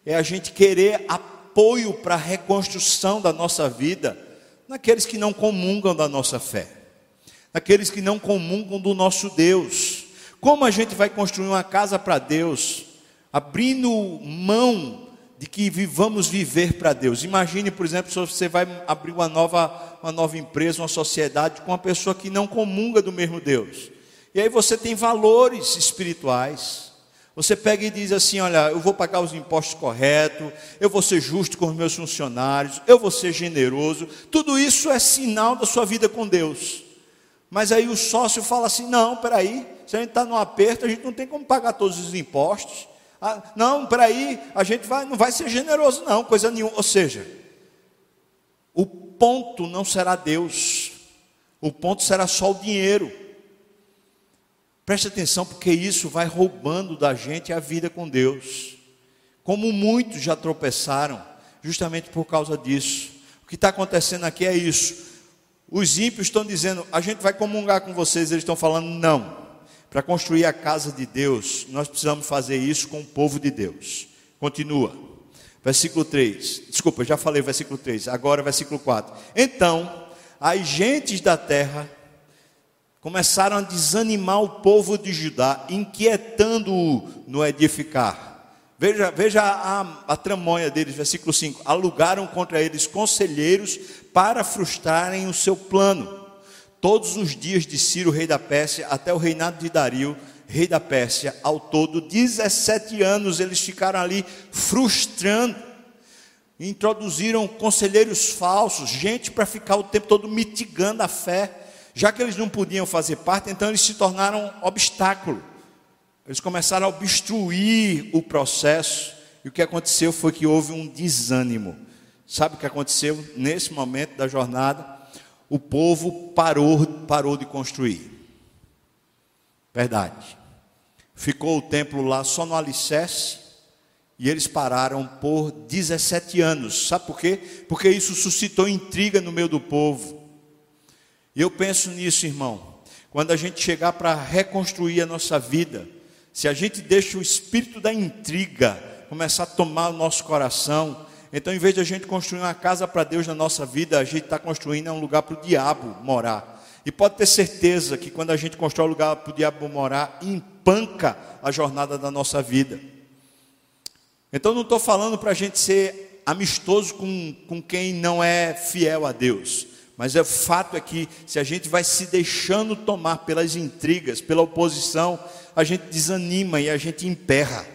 S1: é a gente querer apoio para a reconstrução da nossa vida naqueles que não comungam da nossa fé, naqueles que não comungam do nosso Deus. Como a gente vai construir uma casa para Deus, abrindo mão de que vivamos viver para Deus. Imagine, por exemplo, se você vai abrir uma nova, uma nova empresa, uma sociedade com uma pessoa que não comunga do mesmo Deus. E aí você tem valores espirituais, Você pega e diz assim: olha, eu vou pagar os impostos corretos, eu vou ser justo com os meus funcionários, eu vou ser generoso. Tudo isso é sinal da sua vida com Deus. Mas aí o sócio fala assim: não, peraí, se a gente está no aperto, a gente não tem como pagar todos os impostos. Ah, não, peraí, a gente vai, não vai ser generoso, não, coisa nenhuma. Ou seja, o ponto não será Deus, o ponto será só o dinheiro. Preste atenção, porque isso vai roubando da gente a vida com Deus. Como muitos já tropeçaram, justamente por causa disso. O que está acontecendo aqui é isso. Os ímpios estão dizendo, a gente vai comungar com vocês, eles estão falando, não. Para construir a casa de Deus, nós precisamos fazer isso com o povo de Deus. Continua. Versículo 3. Desculpa, já falei versículo 3. Agora versículo 4. Então, as gentes da terra começaram a desanimar o povo de Judá, inquietando-o no edificar. Veja, veja a, a tramonha deles, versículo 5: alugaram contra eles conselheiros para frustrarem o seu plano. Todos os dias de Ciro, rei da Pérsia, até o reinado de Dario, rei da Pérsia, ao todo 17 anos eles ficaram ali frustrando. Introduziram conselheiros falsos, gente para ficar o tempo todo mitigando a fé já que eles não podiam fazer parte, então eles se tornaram obstáculo. Eles começaram a obstruir o processo, e o que aconteceu foi que houve um desânimo. Sabe o que aconteceu nesse momento da jornada? O povo parou, parou de construir. Verdade. Ficou o templo lá só no alicerce, e eles pararam por 17 anos. Sabe por quê? Porque isso suscitou intriga no meio do povo. E eu penso nisso, irmão. Quando a gente chegar para reconstruir a nossa vida, se a gente deixa o espírito da intriga começar a tomar o nosso coração, então em vez de a gente construir uma casa para Deus na nossa vida, a gente está construindo um lugar para o diabo morar. E pode ter certeza que quando a gente constrói um lugar para o diabo morar, empanca a jornada da nossa vida. Então não estou falando para a gente ser amistoso com, com quem não é fiel a Deus. Mas o fato é que se a gente vai se deixando tomar pelas intrigas, pela oposição, a gente desanima e a gente emperra.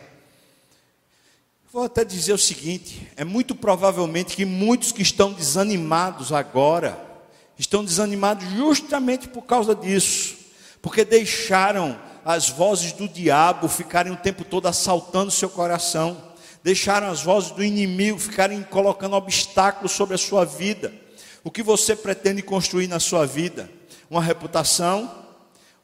S1: Vou até dizer o seguinte: é muito provavelmente que muitos que estão desanimados agora, estão desanimados justamente por causa disso, porque deixaram as vozes do diabo ficarem o tempo todo assaltando seu coração, deixaram as vozes do inimigo ficarem colocando obstáculos sobre a sua vida o que você pretende construir na sua vida? Uma reputação,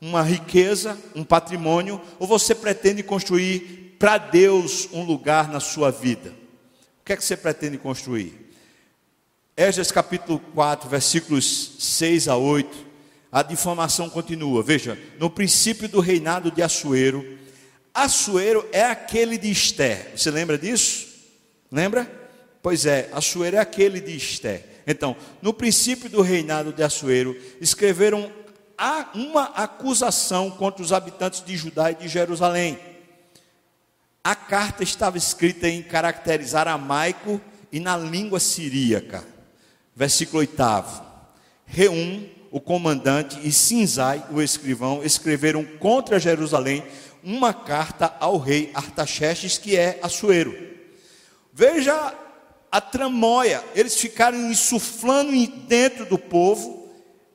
S1: uma riqueza, um patrimônio, ou você pretende construir para Deus um lugar na sua vida? O que é que você pretende construir? Esdras capítulo 4, versículos 6 a 8, a difamação continua. Veja, no princípio do reinado de Assuero, Assuero é aquele de Esté. Você lembra disso? Lembra? Pois é, Assuero é aquele de Esté. Então, no princípio do reinado de Assuero, escreveram uma acusação contra os habitantes de Judá e de Jerusalém. A carta estava escrita em caracteres aramaico e na língua siríaca. Versículo 8. Reum, o comandante, e Sinzai, o escrivão, escreveram contra Jerusalém uma carta ao rei Artaxerxes, que é Assuero. Veja a tramóia, eles ficaram insuflando dentro do povo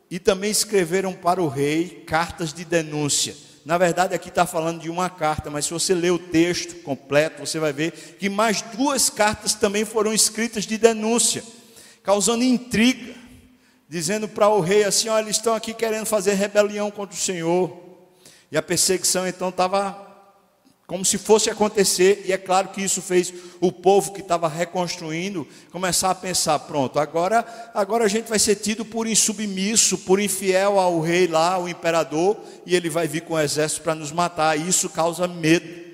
S1: e também escreveram para o rei cartas de denúncia. Na verdade, aqui está falando de uma carta, mas se você ler o texto completo, você vai ver que mais duas cartas também foram escritas de denúncia, causando intriga, dizendo para o rei assim: olha, eles estão aqui querendo fazer rebelião contra o Senhor. E a perseguição então estava como se fosse acontecer, e é claro que isso fez o povo que estava reconstruindo começar a pensar: pronto, agora, agora a gente vai ser tido por insubmisso, por infiel ao rei lá, ao imperador, e ele vai vir com o exército para nos matar. E isso causa medo.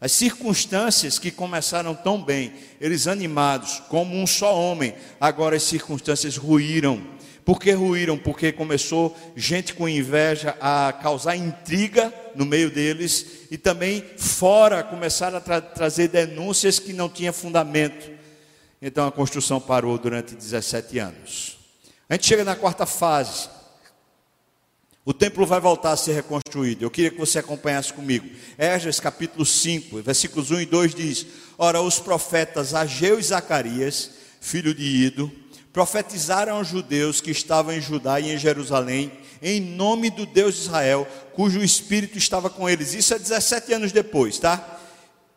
S1: As circunstâncias que começaram tão bem, eles animados, como um só homem, agora as circunstâncias ruíram por que ruíram? Porque começou gente com inveja a causar intriga no meio deles e também fora começaram a tra trazer denúncias que não tinham fundamento. Então a construção parou durante 17 anos. A gente chega na quarta fase. O templo vai voltar a ser reconstruído. Eu queria que você acompanhasse comigo. Esdras capítulo 5, versículos 1 e 2 diz: Ora, os profetas Ageu e Zacarias, filho de Ido, profetizaram aos judeus que estavam em Judá e em Jerusalém, em nome do Deus de Israel, cujo espírito estava com eles. Isso é 17 anos depois, tá?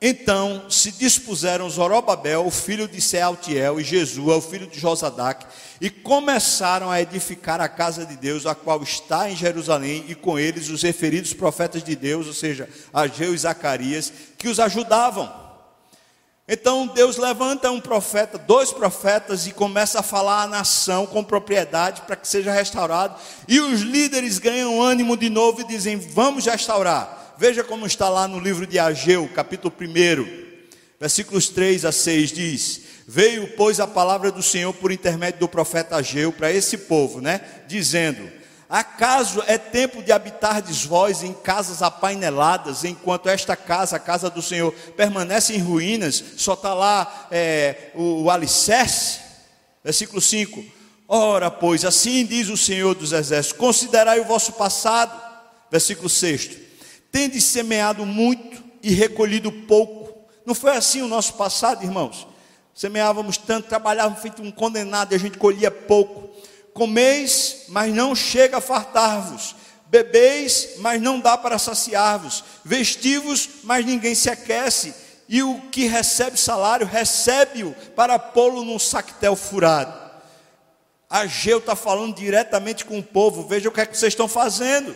S1: Então se dispuseram Zorobabel, o filho de Sealtiel, e Jesua, o filho de Josadac, e começaram a edificar a casa de Deus, a qual está em Jerusalém, e com eles os referidos profetas de Deus, ou seja, Ageu e Zacarias, que os ajudavam. Então Deus levanta um profeta, dois profetas, e começa a falar à nação com propriedade para que seja restaurado, e os líderes ganham ânimo de novo e dizem: Vamos restaurar. Veja como está lá no livro de Ageu, capítulo 1, versículos 3 a 6 diz: Veio, pois, a palavra do Senhor por intermédio do profeta Ageu para esse povo, né? Dizendo: Acaso é tempo de habitardes vós em casas apaineladas, enquanto esta casa, a casa do Senhor, permanece em ruínas, só está lá é, o, o alicerce? Versículo 5: Ora, pois, assim diz o Senhor dos Exércitos: considerai o vosso passado. Versículo 6: Tendes semeado muito e recolhido pouco. Não foi assim o nosso passado, irmãos? Semeávamos tanto, trabalhávamos feito um condenado e a gente colhia pouco. Comeis, mas não chega a fartar-vos. Bebeis, mas não dá para saciar-vos. Vestivos, mas ninguém se aquece. E o que recebe salário, recebe-o para pô-lo num saquetel furado. Ageu está falando diretamente com o povo. Veja o que é que vocês estão fazendo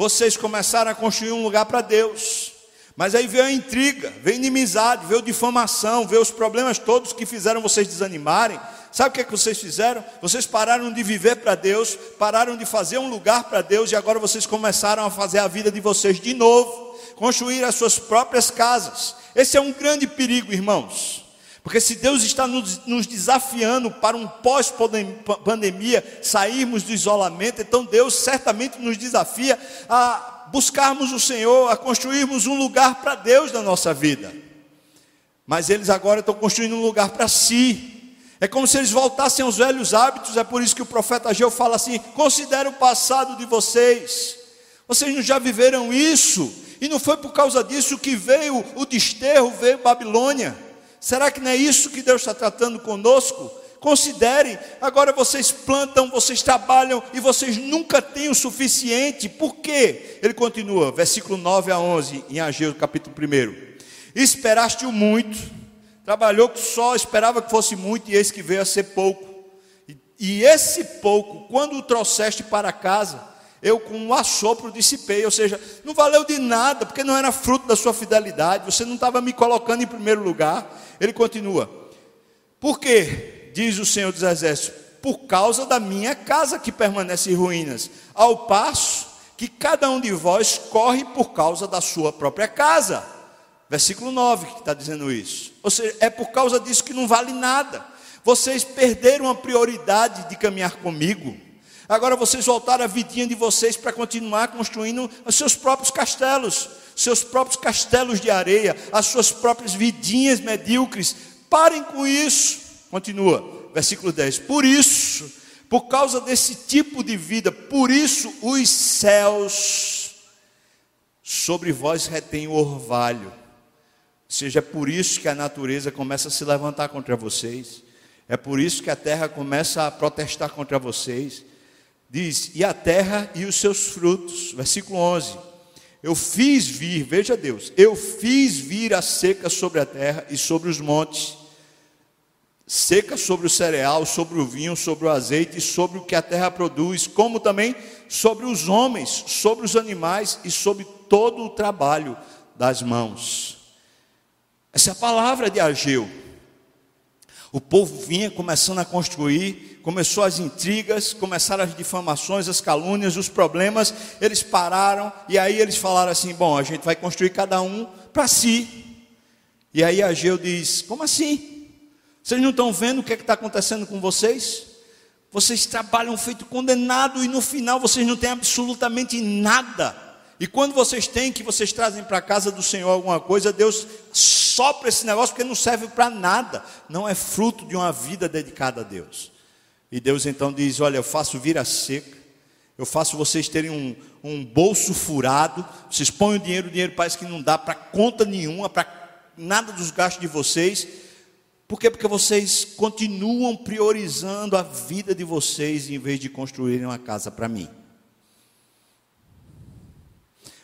S1: vocês começaram a construir um lugar para Deus. Mas aí veio a intriga, veio inimizade, veio difamação, veio os problemas todos que fizeram vocês desanimarem. Sabe o que, é que vocês fizeram? Vocês pararam de viver para Deus, pararam de fazer um lugar para Deus e agora vocês começaram a fazer a vida de vocês de novo, construir as suas próprias casas. Esse é um grande perigo, irmãos. Porque se Deus está nos, nos desafiando para um pós-pandemia, sairmos do isolamento, então Deus certamente nos desafia a buscarmos o Senhor, a construirmos um lugar para Deus na nossa vida. Mas eles agora estão construindo um lugar para si. É como se eles voltassem aos velhos hábitos, é por isso que o profeta Ageu fala assim: considere o passado de vocês. Vocês não já viveram isso, e não foi por causa disso que veio o desterro, veio Babilônia. Será que não é isso que Deus está tratando conosco? Considerem, agora vocês plantam, vocês trabalham e vocês nunca têm o suficiente. Por quê? Ele continua, versículo 9 a 11, em Ageu, capítulo 1. Esperaste o muito, trabalhou que só esperava que fosse muito, e eis que veio a ser pouco. E, e esse pouco, quando o trouxeste para casa, eu com um assopro dissipei, ou seja, não valeu de nada, porque não era fruto da sua fidelidade, você não estava me colocando em primeiro lugar. Ele continua: Por quê? Diz o Senhor dos Exércitos: Por causa da minha casa que permanece em ruínas, ao passo que cada um de vós corre por causa da sua própria casa. Versículo 9 que está dizendo isso. Ou seja, é por causa disso que não vale nada. Vocês perderam a prioridade de caminhar comigo. Agora vocês voltaram a vidinha de vocês para continuar construindo os seus próprios castelos seus próprios castelos de areia, as suas próprias vidinhas medíocres. Parem com isso. Continua, versículo 10. Por isso, por causa desse tipo de vida, por isso os céus sobre vós retêm o orvalho. Seja, por isso que a natureza começa a se levantar contra vocês. É por isso que a terra começa a protestar contra vocês. Diz: "E a terra e os seus frutos", versículo 11 eu fiz vir, veja Deus, eu fiz vir a seca sobre a terra e sobre os montes, seca sobre o cereal, sobre o vinho, sobre o azeite e sobre o que a terra produz, como também sobre os homens, sobre os animais e sobre todo o trabalho das mãos. Essa é a palavra de Ageu. O povo vinha começando a construir, começou as intrigas, começaram as difamações, as calúnias, os problemas. Eles pararam e aí eles falaram assim: bom, a gente vai construir cada um para si. E aí Ageu diz: como assim? Vocês não estão vendo o que é está acontecendo com vocês? Vocês trabalham feito condenado e no final vocês não têm absolutamente nada. E quando vocês têm que vocês trazem para a casa do Senhor alguma coisa, Deus sopra esse negócio porque não serve para nada. Não é fruto de uma vida dedicada a Deus. E Deus então diz: Olha, eu faço vir a seca, eu faço vocês terem um, um bolso furado, vocês põem o dinheiro, o dinheiro parece que não dá para conta nenhuma, para nada dos gastos de vocês. Por quê? Porque vocês continuam priorizando a vida de vocês em vez de construírem uma casa para mim.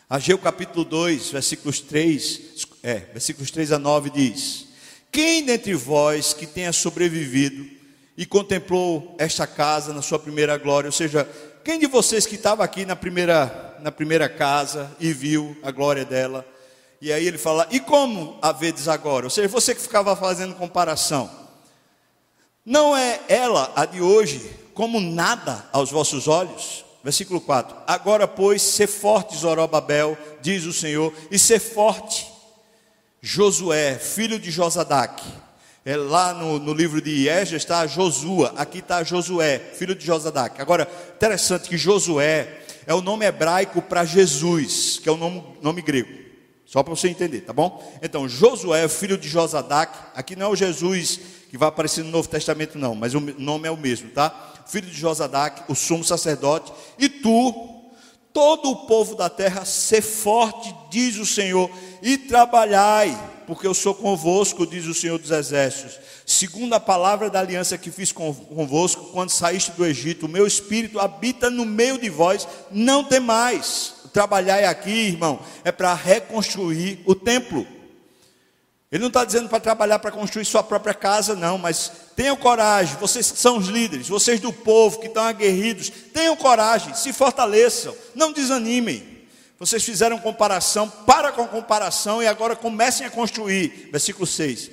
S1: Ageu capítulo 2, versículos 3, é, versículos 3 a 9 diz: Quem dentre vós que tenha sobrevivido e contemplou esta casa na sua primeira glória, ou seja, quem de vocês que estava aqui na primeira, na primeira casa e viu a glória dela? E aí ele fala: E como a vedes agora? Ou seja, você que ficava fazendo comparação. Não é ela, a de hoje, como nada aos vossos olhos? Versículo 4: Agora, pois, ser forte, Zorobabel, diz o Senhor, e ser forte, Josué, filho de Josadac. É, lá no, no livro de Esdras está Josua, aqui está Josué, filho de Josadac. Agora, interessante que Josué é o nome hebraico para Jesus, que é o nome, nome grego. Só para você entender, tá bom? Então, Josué, filho de Josadac, aqui não é o Jesus que vai aparecer no Novo Testamento, não, mas o nome é o mesmo, tá? Filho de Josadac, o sumo sacerdote, e tu, todo o povo da terra, ser forte, diz o Senhor, e trabalhai, porque eu sou convosco, diz o Senhor dos Exércitos. Segundo a palavra da aliança que fiz convosco, quando saíste do Egito, o meu espírito habita no meio de vós, não temais. Trabalhai aqui, irmão, é para reconstruir o templo. Ele não está dizendo para trabalhar para construir sua própria casa, não, mas tenham coragem, vocês que são os líderes, vocês do povo que estão aguerridos, tenham coragem, se fortaleçam, não desanimem. Vocês fizeram comparação, para com comparação e agora comecem a construir. Versículo 6.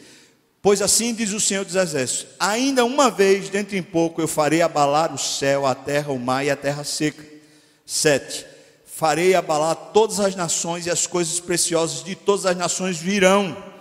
S1: Pois assim diz o Senhor dos Exércitos: Ainda uma vez, dentro em pouco, eu farei abalar o céu, a terra, o mar e a terra seca. 7. Farei abalar todas as nações e as coisas preciosas de todas as nações virão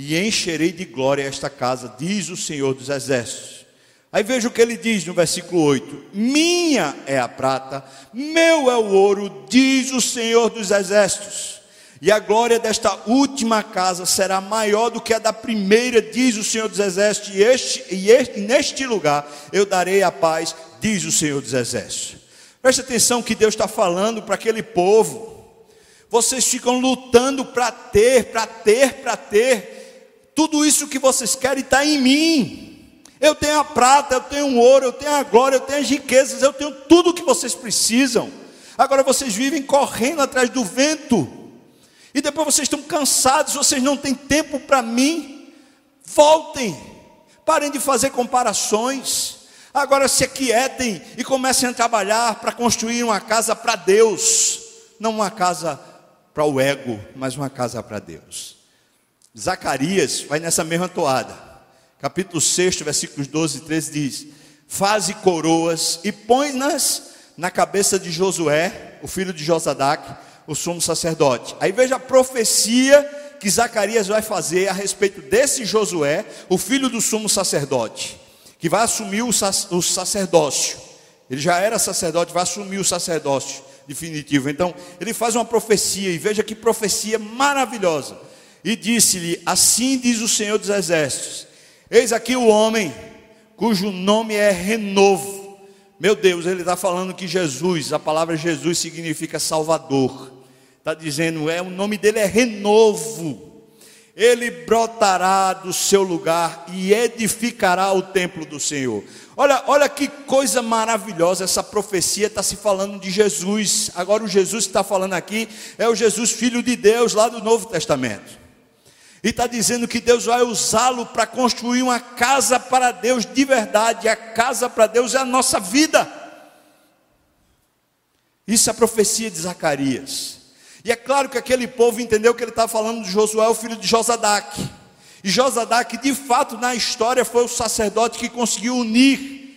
S1: e encherei de glória esta casa, diz o Senhor dos Exércitos. Aí veja o que ele diz no versículo 8: Minha é a prata, meu é o ouro, diz o Senhor dos Exércitos. E a glória desta última casa será maior do que a da primeira, diz o Senhor dos Exércitos, e, este, e este, neste lugar eu darei a paz, diz o Senhor dos Exércitos. Preste atenção que Deus está falando para aquele povo. Vocês ficam lutando para ter, para ter, para ter, tudo isso que vocês querem está em mim. Eu tenho a prata, eu tenho o ouro, eu tenho a glória, eu tenho as riquezas, eu tenho tudo o que vocês precisam. Agora vocês vivem correndo atrás do vento. E depois vocês estão cansados, vocês não têm tempo para mim. Voltem. Parem de fazer comparações. Agora se aquietem e comecem a trabalhar para construir uma casa para Deus, não uma casa para o ego, mas uma casa para Deus. Zacarias vai nessa mesma toada. Capítulo 6, versículos 12 e 13 diz: Faze coroas e põe-nas na cabeça de Josué, o filho de Josadac, o sumo sacerdote. Aí veja a profecia que Zacarias vai fazer a respeito desse Josué, o filho do sumo sacerdote, que vai assumir o, sacerdócio. Ele já era sacerdote, vai assumir o sacerdócio definitivo. Então, ele faz uma profecia, e veja que profecia maravilhosa e disse-lhe: Assim diz o Senhor dos Exércitos: Eis aqui o homem cujo nome é renovo. Meu Deus, ele está falando que Jesus, a palavra Jesus significa Salvador. Está dizendo, é o nome dele é renovo. Ele brotará do seu lugar e edificará o templo do Senhor. Olha, olha que coisa maravilhosa, essa profecia está se falando de Jesus. Agora, o Jesus que está falando aqui é o Jesus, filho de Deus, lá do Novo Testamento. E está dizendo que Deus vai usá-lo para construir uma casa para Deus de verdade. A casa para Deus é a nossa vida. Isso é a profecia de Zacarias. E é claro que aquele povo entendeu que ele estava falando de Josué, o filho de Josadac. E Josadac, de fato, na história, foi o sacerdote que conseguiu unir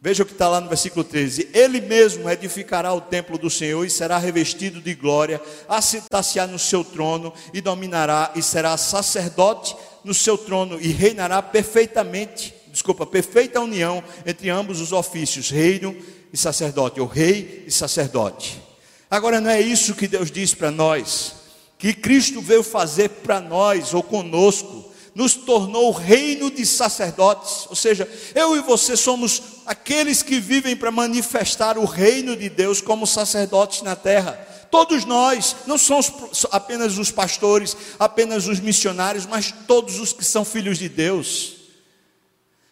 S1: Veja o que está lá no versículo 13: Ele mesmo edificará o templo do Senhor e será revestido de glória, assentar-se-á no seu trono e dominará, e será sacerdote no seu trono e reinará perfeitamente, desculpa, perfeita união entre ambos os ofícios, reino e sacerdote, ou rei e sacerdote. Agora não é isso que Deus diz para nós, que Cristo veio fazer para nós ou conosco nos tornou reino de sacerdotes, ou seja, eu e você somos aqueles que vivem para manifestar o reino de Deus como sacerdotes na terra. Todos nós, não somos apenas os pastores, apenas os missionários, mas todos os que são filhos de Deus.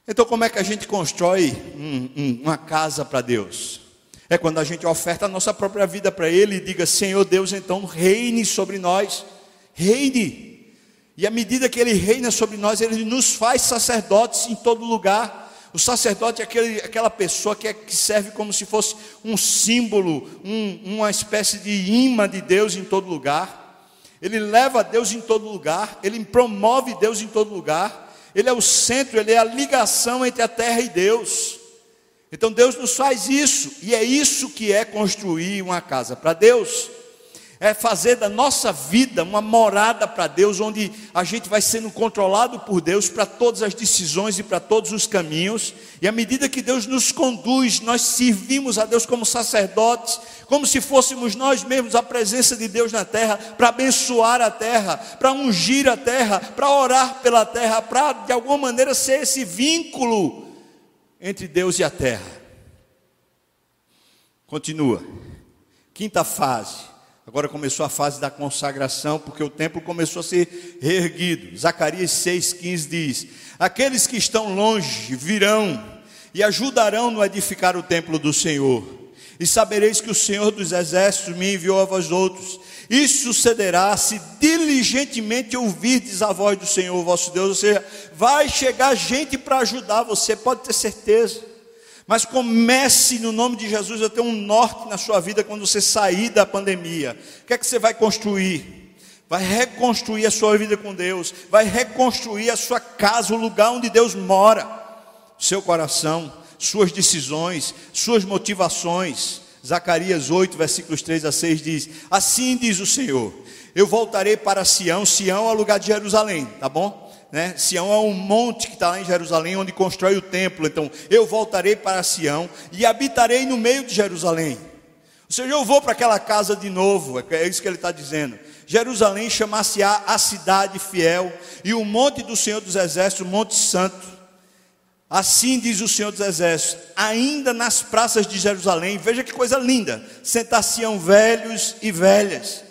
S1: Então, como é que a gente constrói um, um, uma casa para Deus? É quando a gente oferta a nossa própria vida para Ele e diga: Senhor Deus, então reine sobre nós, reine. E à medida que Ele reina sobre nós, Ele nos faz sacerdotes em todo lugar. O sacerdote é aquele, aquela pessoa que, é, que serve como se fosse um símbolo, um, uma espécie de imã de Deus em todo lugar. Ele leva Deus em todo lugar, ele promove Deus em todo lugar. Ele é o centro, ele é a ligação entre a terra e Deus. Então Deus nos faz isso, e é isso que é construir uma casa para Deus é fazer da nossa vida uma morada para Deus, onde a gente vai sendo controlado por Deus para todas as decisões e para todos os caminhos, e à medida que Deus nos conduz, nós servimos a Deus como sacerdotes, como se fôssemos nós mesmos a presença de Deus na terra, para abençoar a terra, para ungir a terra, para orar pela terra, para de alguma maneira ser esse vínculo entre Deus e a terra. Continua. Quinta fase Agora começou a fase da consagração, porque o templo começou a ser reerguido. Zacarias 6,15 diz: Aqueles que estão longe virão e ajudarão no edificar o templo do Senhor. E sabereis que o Senhor dos exércitos me enviou a vós outros. Isso sucederá se diligentemente ouvirdes a voz do Senhor vosso Deus. Ou seja, vai chegar gente para ajudar você, pode ter certeza. Mas comece no nome de Jesus a ter um norte na sua vida quando você sair da pandemia. O que é que você vai construir? Vai reconstruir a sua vida com Deus, vai reconstruir a sua casa, o lugar onde Deus mora, seu coração, suas decisões, suas motivações. Zacarias 8, versículos 3 a 6 diz: Assim diz o Senhor: Eu voltarei para Sião, Sião é o lugar de Jerusalém, tá bom? Né? Sião é um monte que está lá em Jerusalém, onde constrói o templo. Então, eu voltarei para Sião e habitarei no meio de Jerusalém. Ou seja, eu vou para aquela casa de novo, é isso que ele está dizendo. Jerusalém chamar-se-á a cidade fiel, e o monte do Senhor dos Exércitos, o Monte Santo. Assim diz o Senhor dos Exércitos, ainda nas praças de Jerusalém, veja que coisa linda, sentar-se-ão velhos e velhas,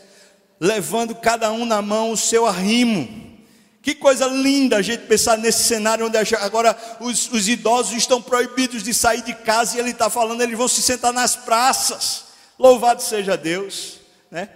S1: levando cada um na mão o seu arrimo que coisa linda a gente pensar nesse cenário onde agora os, os idosos estão proibidos de sair de casa e ele está falando, eles vão se sentar nas praças. Louvado seja Deus, né?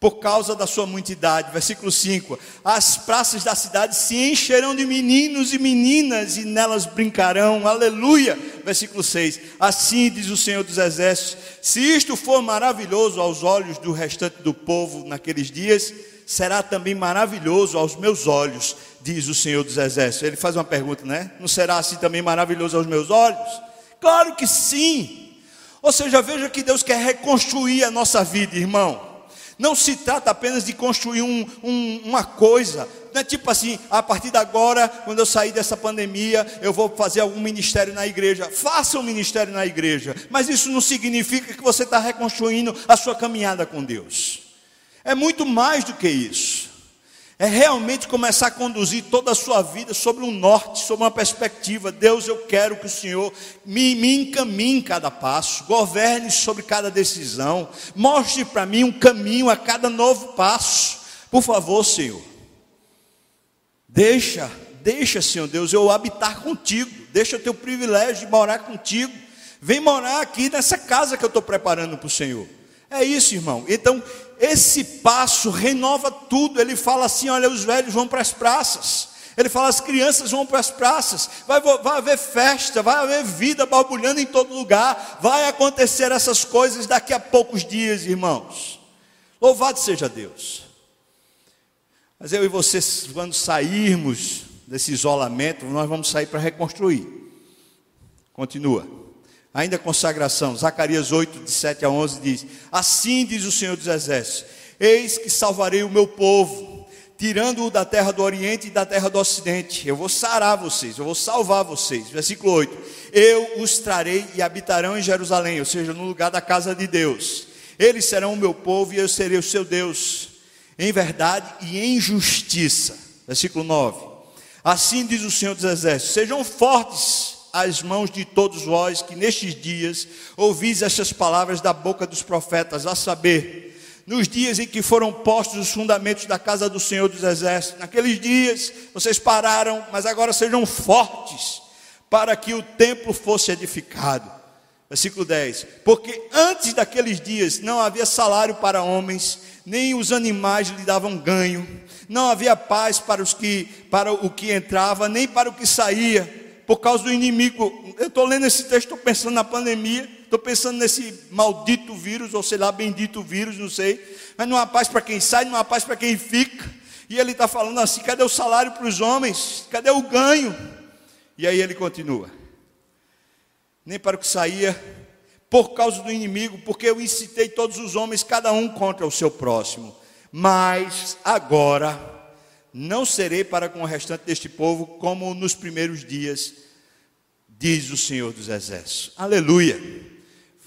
S1: Por causa da sua muita idade. Versículo 5: As praças da cidade se encherão de meninos e meninas e nelas brincarão. Aleluia. Versículo 6: Assim diz o Senhor dos Exércitos: Se isto for maravilhoso aos olhos do restante do povo naqueles dias, será também maravilhoso aos meus olhos, diz o Senhor dos Exércitos. Ele faz uma pergunta, né? Não será assim também maravilhoso aos meus olhos? Claro que sim. Ou seja, veja que Deus quer reconstruir a nossa vida, irmão. Não se trata apenas de construir um, um, uma coisa, não é tipo assim, a partir de agora, quando eu sair dessa pandemia, eu vou fazer algum ministério na igreja. Faça um ministério na igreja, mas isso não significa que você está reconstruindo a sua caminhada com Deus. É muito mais do que isso. É realmente começar a conduzir toda a sua vida sobre um norte, sobre uma perspectiva. Deus, eu quero que o Senhor me, me encaminhe em cada passo, governe sobre cada decisão, mostre para mim um caminho a cada novo passo. Por favor, Senhor. Deixa, deixa, Senhor Deus, eu habitar contigo. Deixa o privilégio de morar contigo. Vem morar aqui nessa casa que eu estou preparando para o Senhor. É isso, irmão. Então, esse passo renova tudo. Ele fala assim: olha, os velhos vão para as praças. Ele fala: as crianças vão para as praças. Vai, vai haver festa, vai haver vida borbulhando em todo lugar. Vai acontecer essas coisas daqui a poucos dias, irmãos. Louvado seja Deus. Mas eu e vocês, quando sairmos desse isolamento, nós vamos sair para reconstruir. Continua. Ainda consagração, Zacarias 8, de 7 a 11 diz: Assim diz o Senhor dos Exércitos: Eis que salvarei o meu povo, tirando-o da terra do Oriente e da terra do Ocidente. Eu vou sarar vocês, eu vou salvar vocês. Versículo 8: Eu os trarei e habitarão em Jerusalém, ou seja, no lugar da casa de Deus. Eles serão o meu povo e eu serei o seu Deus, em verdade e em justiça. Versículo 9: Assim diz o Senhor dos Exércitos: Sejam fortes às mãos de todos vós que nestes dias ouvis estas palavras da boca dos profetas, a saber, nos dias em que foram postos os fundamentos da casa do Senhor dos Exércitos. Naqueles dias vocês pararam, mas agora sejam fortes, para que o templo fosse edificado. Versículo 10: Porque antes daqueles dias não havia salário para homens, nem os animais lhe davam ganho, não havia paz para os que para o que entrava, nem para o que saía, por causa do inimigo. Eu estou lendo esse texto, estou pensando na pandemia, estou pensando nesse maldito vírus, ou sei lá, bendito vírus, não sei. Mas não há paz para quem sai, não há paz para quem fica. E ele está falando assim: cadê o salário para os homens? Cadê o ganho? E aí ele continua: nem para o que saía, por causa do inimigo, porque eu incitei todos os homens, cada um contra o seu próximo. Mas agora não serei para com o restante deste povo como nos primeiros dias, diz o Senhor dos Exércitos. Aleluia.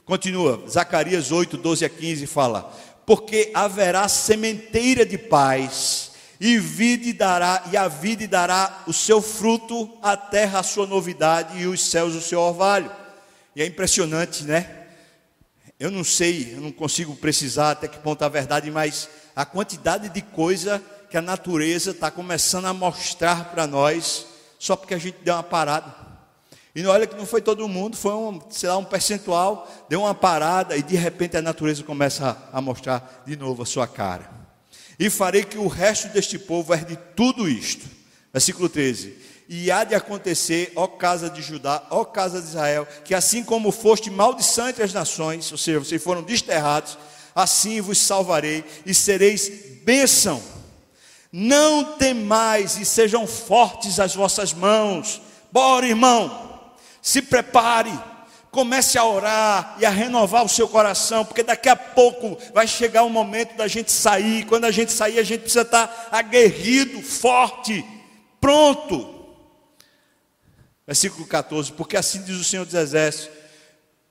S1: Continua, Zacarias 8, 12 a 15 fala: Porque haverá sementeira de paz, e, vide dará, e a vide dará o seu fruto, a terra a sua novidade, e os céus o seu orvalho. E é impressionante, né? Eu não sei, eu não consigo precisar até que ponto é a verdade, mas a quantidade de coisa que a natureza está começando a mostrar para nós, só porque a gente deu uma parada. E olha que não foi todo mundo, foi um, sei lá, um percentual, deu uma parada e de repente a natureza começa a, mostrar de novo a sua cara. E farei que o resto deste povo herde tudo isto. Versículo 13. E há de acontecer, ó casa de Judá, ó casa de Israel, que assim como foste maldição entre as nações, ou seja, vocês foram desterrados, assim vos salvarei e sereis bênção. Não temais e sejam fortes as vossas mãos. Bora, irmão se prepare, comece a orar e a renovar o seu coração, porque daqui a pouco vai chegar o momento da gente sair. Quando a gente sair, a gente precisa estar aguerrido, forte, pronto. Versículo 14: Porque assim diz o Senhor dos Exércitos: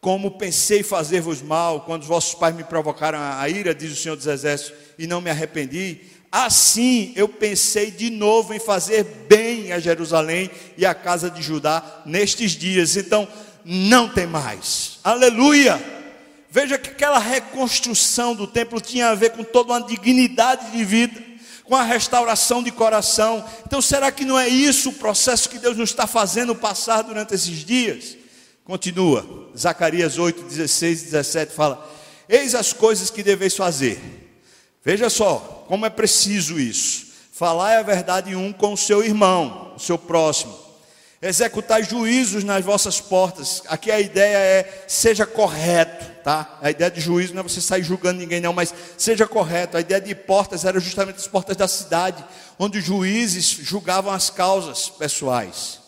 S1: Como pensei fazer-vos mal, quando os vossos pais me provocaram a ira, diz o Senhor dos Exércitos, e não me arrependi, Assim eu pensei de novo em fazer bem a Jerusalém e a casa de Judá nestes dias. Então, não tem mais. Aleluia! Veja que aquela reconstrução do templo tinha a ver com toda uma dignidade de vida, com a restauração de coração. Então, será que não é isso o processo que Deus nos está fazendo passar durante esses dias? Continua, Zacarias 8, 16 e 17 fala: Eis as coisas que deveis fazer. Veja só, como é preciso isso. Falar a verdade um com o seu irmão, o seu próximo. Executar juízos nas vossas portas. Aqui a ideia é seja correto, tá? A ideia de juízo não é você sair julgando ninguém não, mas seja correto. A ideia de portas era justamente as portas da cidade, onde os juízes julgavam as causas pessoais.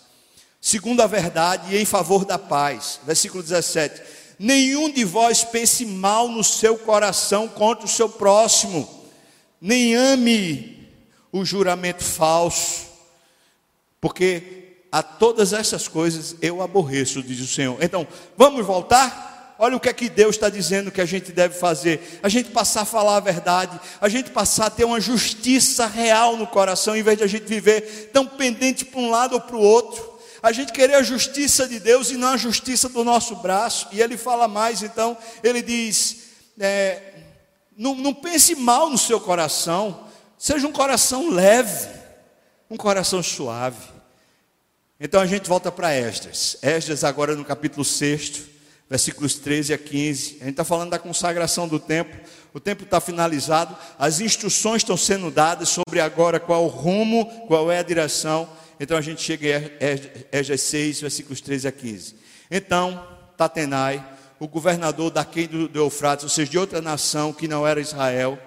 S1: Segundo a verdade e em favor da paz. Versículo 17. Nenhum de vós pense mal no seu coração contra o seu próximo nem ame o juramento falso, porque a todas essas coisas eu aborreço, diz o Senhor. Então, vamos voltar? Olha o que é que Deus está dizendo que a gente deve fazer. A gente passar a falar a verdade, a gente passar a ter uma justiça real no coração, em vez de a gente viver tão pendente para um lado ou para o outro. A gente querer a justiça de Deus e não a justiça do nosso braço. E ele fala mais, então, ele diz: é, não, não pense mal no seu coração, seja um coração leve, um coração suave. Então a gente volta para Esdras. Esdras, agora no capítulo 6, versículos 13 a 15. A gente está falando da consagração do templo. O templo está finalizado, as instruções estão sendo dadas sobre agora qual o rumo, qual é a direção. Então a gente chega em Esdras 6, versículos 13 a 15. Então, Tatenai, o governador daquele do, do Eufrates, ou seja, de outra nação que não era Israel,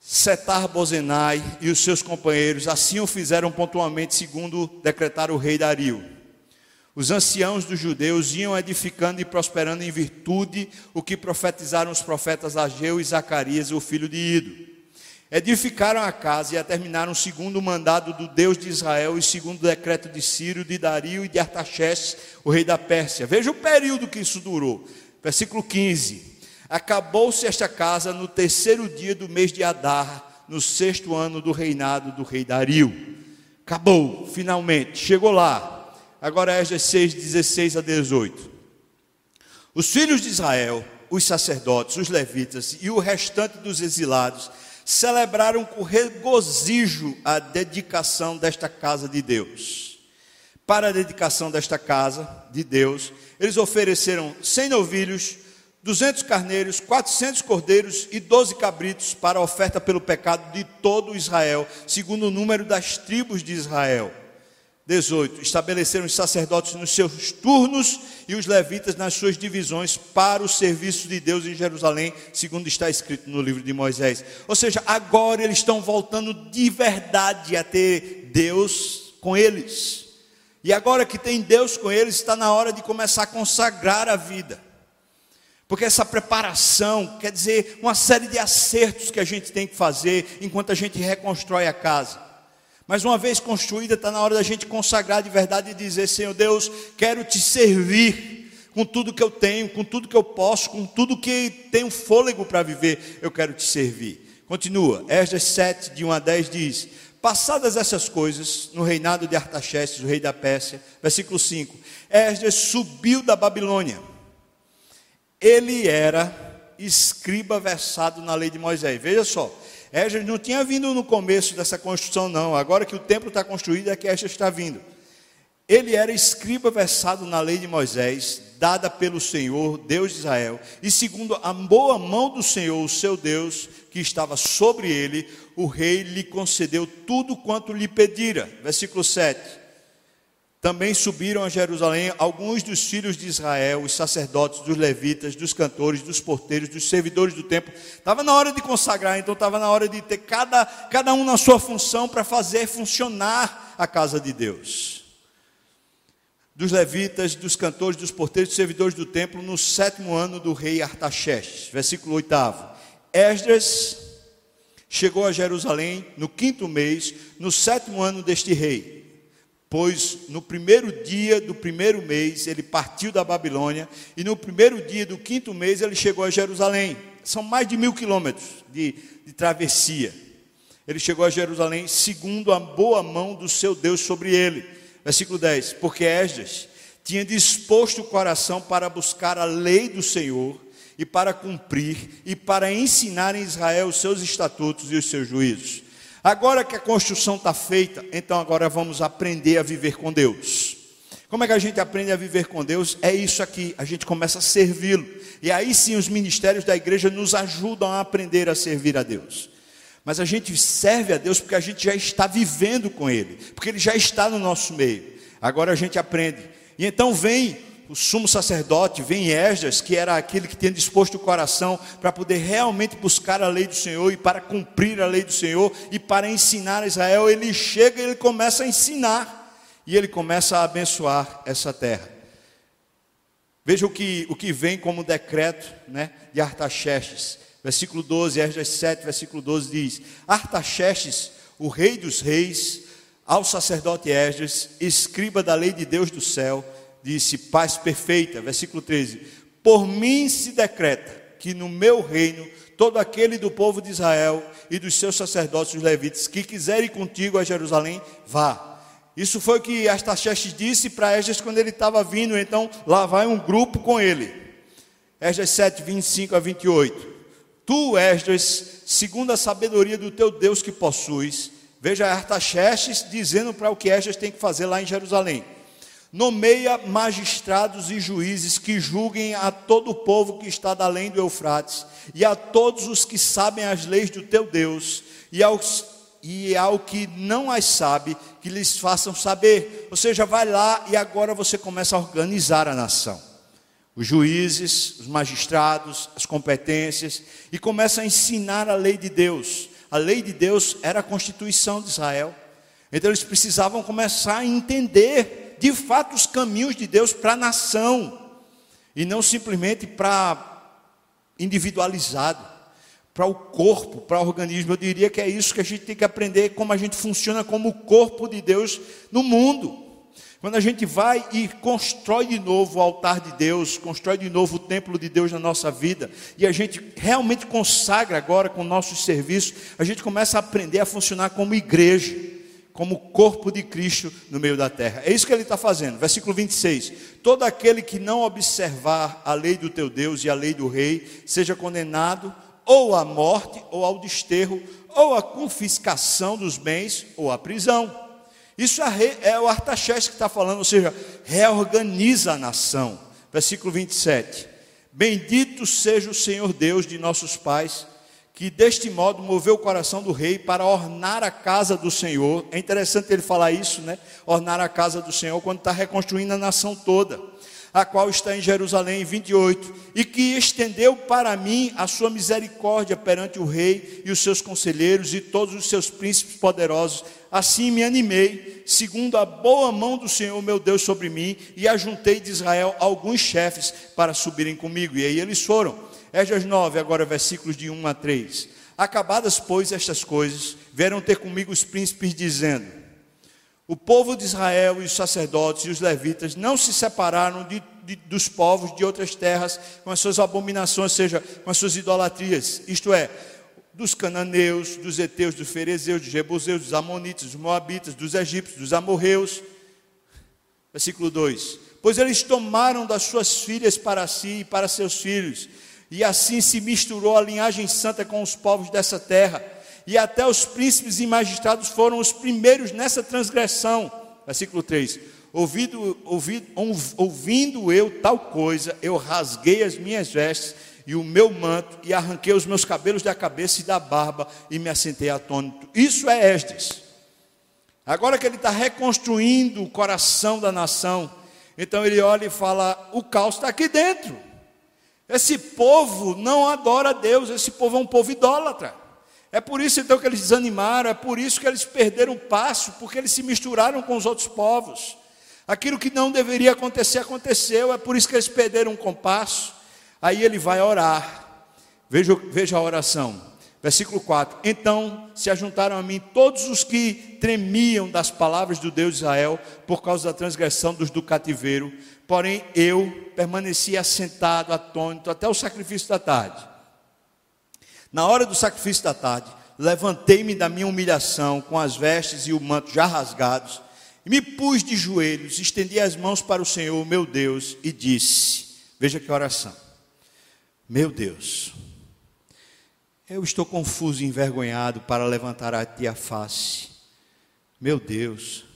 S1: Setar Bozenai e os seus companheiros assim o fizeram pontualmente, segundo decretar o rei Dario. Os anciãos dos judeus iam edificando e prosperando em virtude o que profetizaram os profetas Ageu e Zacarias, o filho de Ido. Edificaram a casa e a terminaram segundo o mandado do Deus de Israel e segundo o decreto de Ciro, de Dario e de Artaxerxes, o rei da Pérsia. Veja o período que isso durou. Versículo 15. Acabou-se esta casa no terceiro dia do mês de Adar, no sexto ano do reinado do rei Dario. Acabou, finalmente, chegou lá. agora Esdras 6, 16 a 18. Os filhos de Israel, os sacerdotes, os levitas e o restante dos exilados celebraram com regozijo a dedicação desta casa de Deus. Para a dedicação desta casa de Deus, eles ofereceram 100 novilhos, 200 carneiros, 400 cordeiros e 12 cabritos para a oferta pelo pecado de todo Israel, segundo o número das tribos de Israel. 18. Estabeleceram os sacerdotes nos seus turnos e os levitas nas suas divisões para o serviço de Deus em Jerusalém, segundo está escrito no livro de Moisés. Ou seja, agora eles estão voltando de verdade a ter Deus com eles. E agora que tem Deus com eles, está na hora de começar a consagrar a vida. Porque essa preparação quer dizer uma série de acertos que a gente tem que fazer enquanto a gente reconstrói a casa. Mas uma vez construída, está na hora da gente consagrar de verdade e dizer: Senhor Deus, quero te servir com tudo que eu tenho, com tudo que eu posso, com tudo que tenho fôlego para viver, eu quero te servir. Continua, Esdras 7, de 1 a 10 diz: Passadas essas coisas, no reinado de Artaxerxes, o rei da Pérsia, versículo 5: Esdras subiu da Babilônia. Ele era escriba versado na lei de Moisés. Veja só, Esdras não tinha vindo no começo dessa construção, não. Agora que o templo está construído, é que Esdras está vindo. Ele era escriba versado na lei de Moisés, dada pelo Senhor, Deus de Israel, e segundo a boa mão do Senhor, o seu Deus, que estava sobre ele, o rei lhe concedeu tudo quanto lhe pedira. Versículo 7. Também subiram a Jerusalém alguns dos filhos de Israel, os sacerdotes, dos levitas, dos cantores, dos porteiros, dos servidores do templo. Estava na hora de consagrar, então estava na hora de ter cada, cada um na sua função para fazer funcionar a casa de Deus. Dos levitas, dos cantores, dos porteiros, dos servidores do templo, no sétimo ano do rei Artaxerxes. Versículo 8. Esdras chegou a Jerusalém no quinto mês, no sétimo ano deste rei pois no primeiro dia do primeiro mês ele partiu da Babilônia, e no primeiro dia do quinto mês ele chegou a Jerusalém. São mais de mil quilômetros de, de travessia. Ele chegou a Jerusalém segundo a boa mão do seu Deus sobre ele. Versículo 10: Porque Esdras tinha disposto o coração para buscar a lei do Senhor e para cumprir e para ensinar em Israel os seus estatutos e os seus juízos. Agora que a construção está feita, então agora vamos aprender a viver com Deus. Como é que a gente aprende a viver com Deus? É isso aqui, a gente começa a servi-lo. E aí sim os ministérios da igreja nos ajudam a aprender a servir a Deus. Mas a gente serve a Deus porque a gente já está vivendo com Ele, porque Ele já está no nosso meio. Agora a gente aprende. E então vem o sumo sacerdote, vem Esdras, que era aquele que tinha disposto o coração para poder realmente buscar a lei do Senhor e para cumprir a lei do Senhor e para ensinar a Israel, ele chega e ele começa a ensinar e ele começa a abençoar essa terra. Veja o que, o que vem como decreto né, de Artaxerxes, versículo 12, Esdras 7, versículo 12 diz: Artaxerxes, o rei dos reis, ao sacerdote Esdras, escriba da lei de Deus do céu, disse: Paz perfeita, versículo 13: Por mim se decreta que no meu reino todo aquele do povo de Israel e dos seus sacerdotes, os levitas, que quiserem contigo a Jerusalém, vá. Isso foi o que Astaxerxes disse para Esdras quando ele estava vindo, então lá vai um grupo com ele. Esdras 7, 25 a 28. Tu, Esdras, segundo a sabedoria do teu Deus que possuis, veja Artaxerxes dizendo para o que Esdras tem que fazer lá em Jerusalém nomeia magistrados e juízes que julguem a todo o povo que está além do Eufrates, e a todos os que sabem as leis do teu Deus, e aos e ao que não as sabe, que lhes façam saber. Ou seja, vai lá e agora você começa a organizar a nação. Os juízes, os magistrados, as competências, e começa a ensinar a lei de Deus. A lei de Deus era a constituição de Israel. Então eles precisavam começar a entender de fato os caminhos de Deus para a nação e não simplesmente para individualizado, para o corpo, para o organismo. Eu diria que é isso que a gente tem que aprender como a gente funciona como o corpo de Deus no mundo. Quando a gente vai e constrói de novo o altar de Deus, constrói de novo o templo de Deus na nossa vida, e a gente realmente consagra agora com nossos serviços, a gente começa a aprender a funcionar como igreja como corpo de Cristo no meio da terra. É isso que ele está fazendo. Versículo 26. Todo aquele que não observar a lei do teu Deus e a lei do rei, seja condenado ou à morte, ou ao desterro, ou à confiscação dos bens, ou à prisão. Isso é, é o Artaxerxes que está falando, ou seja, reorganiza a nação. Versículo 27. Bendito seja o Senhor Deus de nossos pais, que deste modo moveu o coração do rei para ornar a casa do Senhor. É interessante ele falar isso, né? Ornar a casa do Senhor quando está reconstruindo a nação toda a qual está em Jerusalém, 28, e que estendeu para mim a sua misericórdia perante o rei e os seus conselheiros e todos os seus príncipes poderosos. Assim me animei, segundo a boa mão do Senhor meu Deus sobre mim, e ajuntei de Israel alguns chefes para subirem comigo. E aí eles foram. Esdras 9, agora versículos de 1 a 3. Acabadas, pois, estas coisas, vieram ter comigo os príncipes, dizendo: o povo de Israel e os sacerdotes e os levitas não se separaram de, de, dos povos de outras terras com as suas abominações, seja, com as suas idolatrias, isto é, dos cananeus, dos heteus, dos ferezeus, dos jebuseus, dos amonitas, dos moabitas, dos egípcios, dos amorreus. Versículo 2: Pois eles tomaram das suas filhas para si e para seus filhos, e assim se misturou a linhagem santa com os povos dessa terra e até os príncipes e magistrados foram os primeiros nessa transgressão. Versículo 3: ouvindo, ouvindo, ouvindo eu tal coisa, eu rasguei as minhas vestes e o meu manto, e arranquei os meus cabelos da cabeça e da barba, e me assentei atônito. Isso é Esdras. Agora que ele está reconstruindo o coração da nação, então ele olha e fala: o caos está aqui dentro. Esse povo não adora a Deus, esse povo é um povo idólatra. É por isso então que eles desanimaram, é por isso que eles perderam o passo, porque eles se misturaram com os outros povos. Aquilo que não deveria acontecer, aconteceu, é por isso que eles perderam o compasso. Aí ele vai orar. Veja, veja a oração. Versículo 4: Então se ajuntaram a mim todos os que tremiam das palavras do Deus de Israel por causa da transgressão dos do cativeiro, porém eu permaneci assentado, atônito, até o sacrifício da tarde. Na hora do sacrifício da tarde, levantei-me da minha humilhação, com as vestes e o manto já rasgados, e me pus de joelhos, estendi as mãos para o Senhor, meu Deus, e disse: Veja que oração. Meu Deus, eu estou confuso e envergonhado para levantar a ti a face. Meu Deus,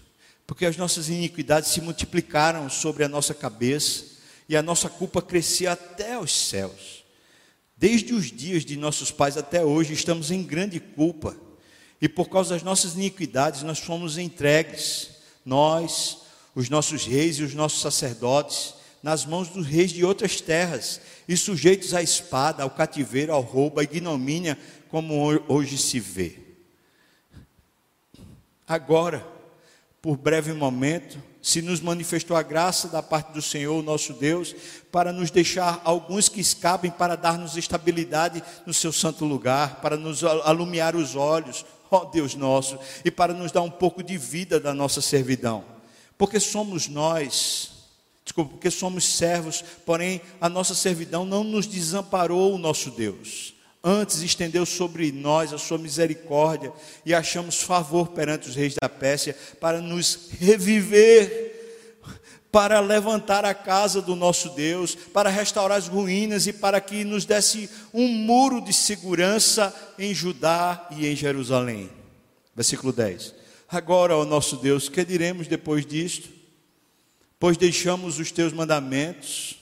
S1: porque as nossas iniquidades se multiplicaram sobre a nossa cabeça e a nossa culpa crescia até os céus. Desde os dias de nossos pais até hoje, estamos em grande culpa. E por causa das nossas iniquidades, nós fomos entregues, nós, os nossos reis e os nossos sacerdotes, nas mãos dos reis de outras terras, e sujeitos à espada, ao cativeiro, ao roubo, à ignomínia, como hoje se vê. Agora, por breve momento, se nos manifestou a graça da parte do Senhor, nosso Deus, para nos deixar alguns que escapem, para dar-nos estabilidade no seu santo lugar, para nos alumiar os olhos, ó Deus nosso, e para nos dar um pouco de vida da nossa servidão. Porque somos nós, desculpa, porque somos servos, porém a nossa servidão não nos desamparou o nosso Deus. Antes estendeu sobre nós a sua misericórdia e achamos favor perante os reis da Pérsia para nos reviver, para levantar a casa do nosso Deus, para restaurar as ruínas e para que nos desse um muro de segurança em Judá e em Jerusalém. Versículo 10. Agora, ó nosso Deus, que diremos depois disto? Pois deixamos os teus mandamentos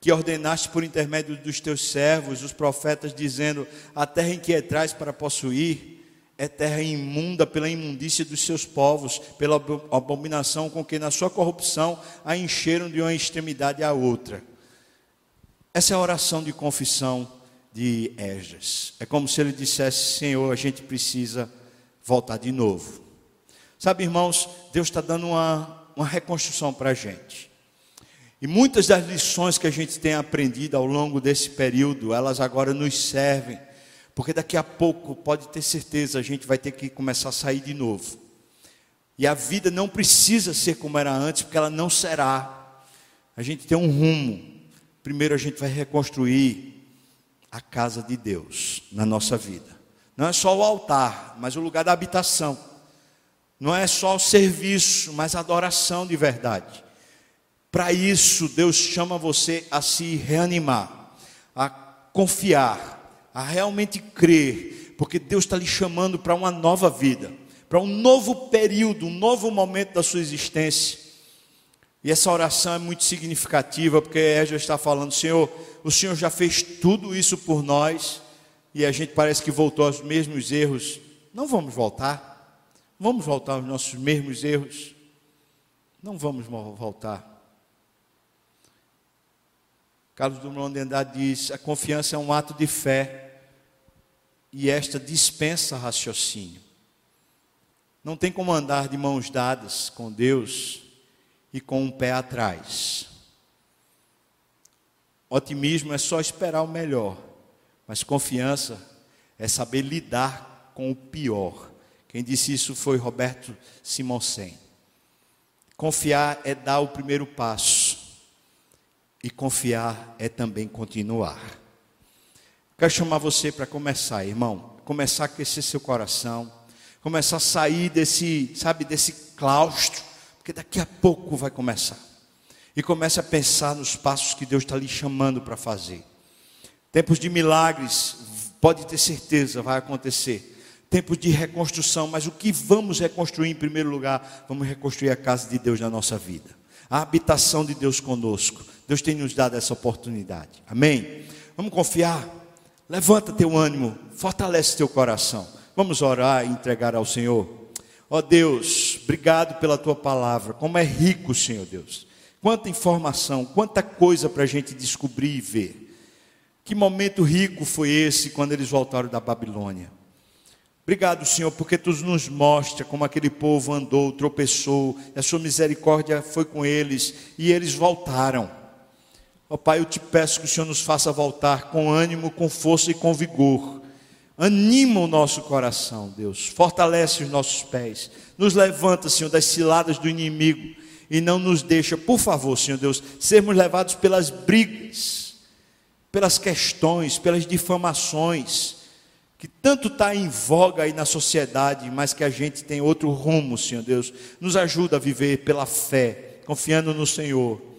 S1: que ordenaste por intermédio dos teus servos, os profetas, dizendo: A terra em que entrais para possuir é terra imunda pela imundícia dos seus povos, pela abominação com que na sua corrupção a encheram de uma extremidade à outra. Essa é a oração de confissão de Esdras. É como se ele dissesse: Senhor, a gente precisa voltar de novo. Sabe, irmãos, Deus está dando uma, uma reconstrução para a gente. E muitas das lições que a gente tem aprendido ao longo desse período, elas agora nos servem, porque daqui a pouco, pode ter certeza, a gente vai ter que começar a sair de novo. E a vida não precisa ser como era antes, porque ela não será. A gente tem um rumo. Primeiro a gente vai reconstruir a casa de Deus na nossa vida. Não é só o altar, mas o lugar da habitação. não é só o serviço, mas a adoração de verdade. Para isso, Deus chama você a se reanimar, a confiar, a realmente crer, porque Deus está lhe chamando para uma nova vida, para um novo período, um novo momento da sua existência. E essa oração é muito significativa, porque Ezra está falando, Senhor, o Senhor já fez tudo isso por nós, e a gente parece que voltou aos mesmos erros. Não vamos voltar. Vamos voltar aos nossos mesmos erros? Não vamos voltar. Carlos Drummond de Andrade diz: a confiança é um ato de fé e esta dispensa raciocínio. Não tem como andar de mãos dadas com Deus e com um pé atrás. Otimismo é só esperar o melhor, mas confiança é saber lidar com o pior quem disse isso foi Roberto Simonsen. Confiar é dar o primeiro passo, e confiar é também continuar. Quero chamar você para começar, irmão. Começar a aquecer seu coração, começar a sair desse, sabe, desse claustro, porque daqui a pouco vai começar. E comece a pensar nos passos que Deus está lhe chamando para fazer. Tempos de milagres, pode ter certeza, vai acontecer tempos de reconstrução, mas o que vamos reconstruir em primeiro lugar? Vamos reconstruir a casa de Deus na nossa vida, a habitação de Deus conosco. Deus tem nos dado essa oportunidade, amém? Vamos confiar, levanta teu ânimo, fortalece teu coração. Vamos orar e entregar ao Senhor. Ó oh Deus, obrigado pela tua palavra, como é rico, Senhor Deus. Quanta informação, quanta coisa para a gente descobrir e ver. Que momento rico foi esse quando eles voltaram da Babilônia. Obrigado, Senhor, porque tu nos mostra como aquele povo andou, tropeçou, a sua misericórdia foi com eles e eles voltaram. Ó oh, Pai, eu te peço que o Senhor nos faça voltar com ânimo, com força e com vigor. Anima o nosso coração, Deus. Fortalece os nossos pés. Nos levanta, Senhor, das ciladas do inimigo e não nos deixa, por favor, Senhor Deus, sermos levados pelas brigas, pelas questões, pelas difamações que tanto está em voga aí na sociedade, mas que a gente tem outro rumo, Senhor Deus. Nos ajuda a viver pela fé, confiando no Senhor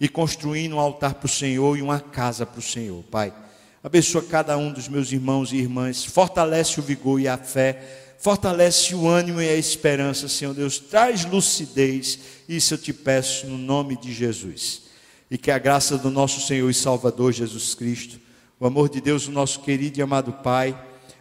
S1: e construindo um altar para o Senhor e uma casa para o Senhor, Pai. Abençoa cada um dos meus irmãos e irmãs, fortalece o vigor e a fé, fortalece o ânimo e a esperança, Senhor Deus. Traz lucidez, isso eu te peço no nome de Jesus. E que a graça do nosso Senhor e Salvador Jesus Cristo, o amor de Deus, o nosso querido e amado Pai,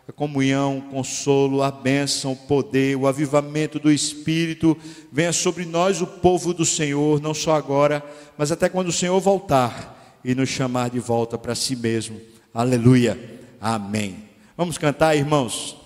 S1: a comunhão, o consolo, a bênção, o poder, o avivamento do Espírito venha sobre nós, o povo do Senhor, não só agora, mas até quando o Senhor voltar e nos chamar de volta para si mesmo. Aleluia. Amém. Vamos cantar, irmãos.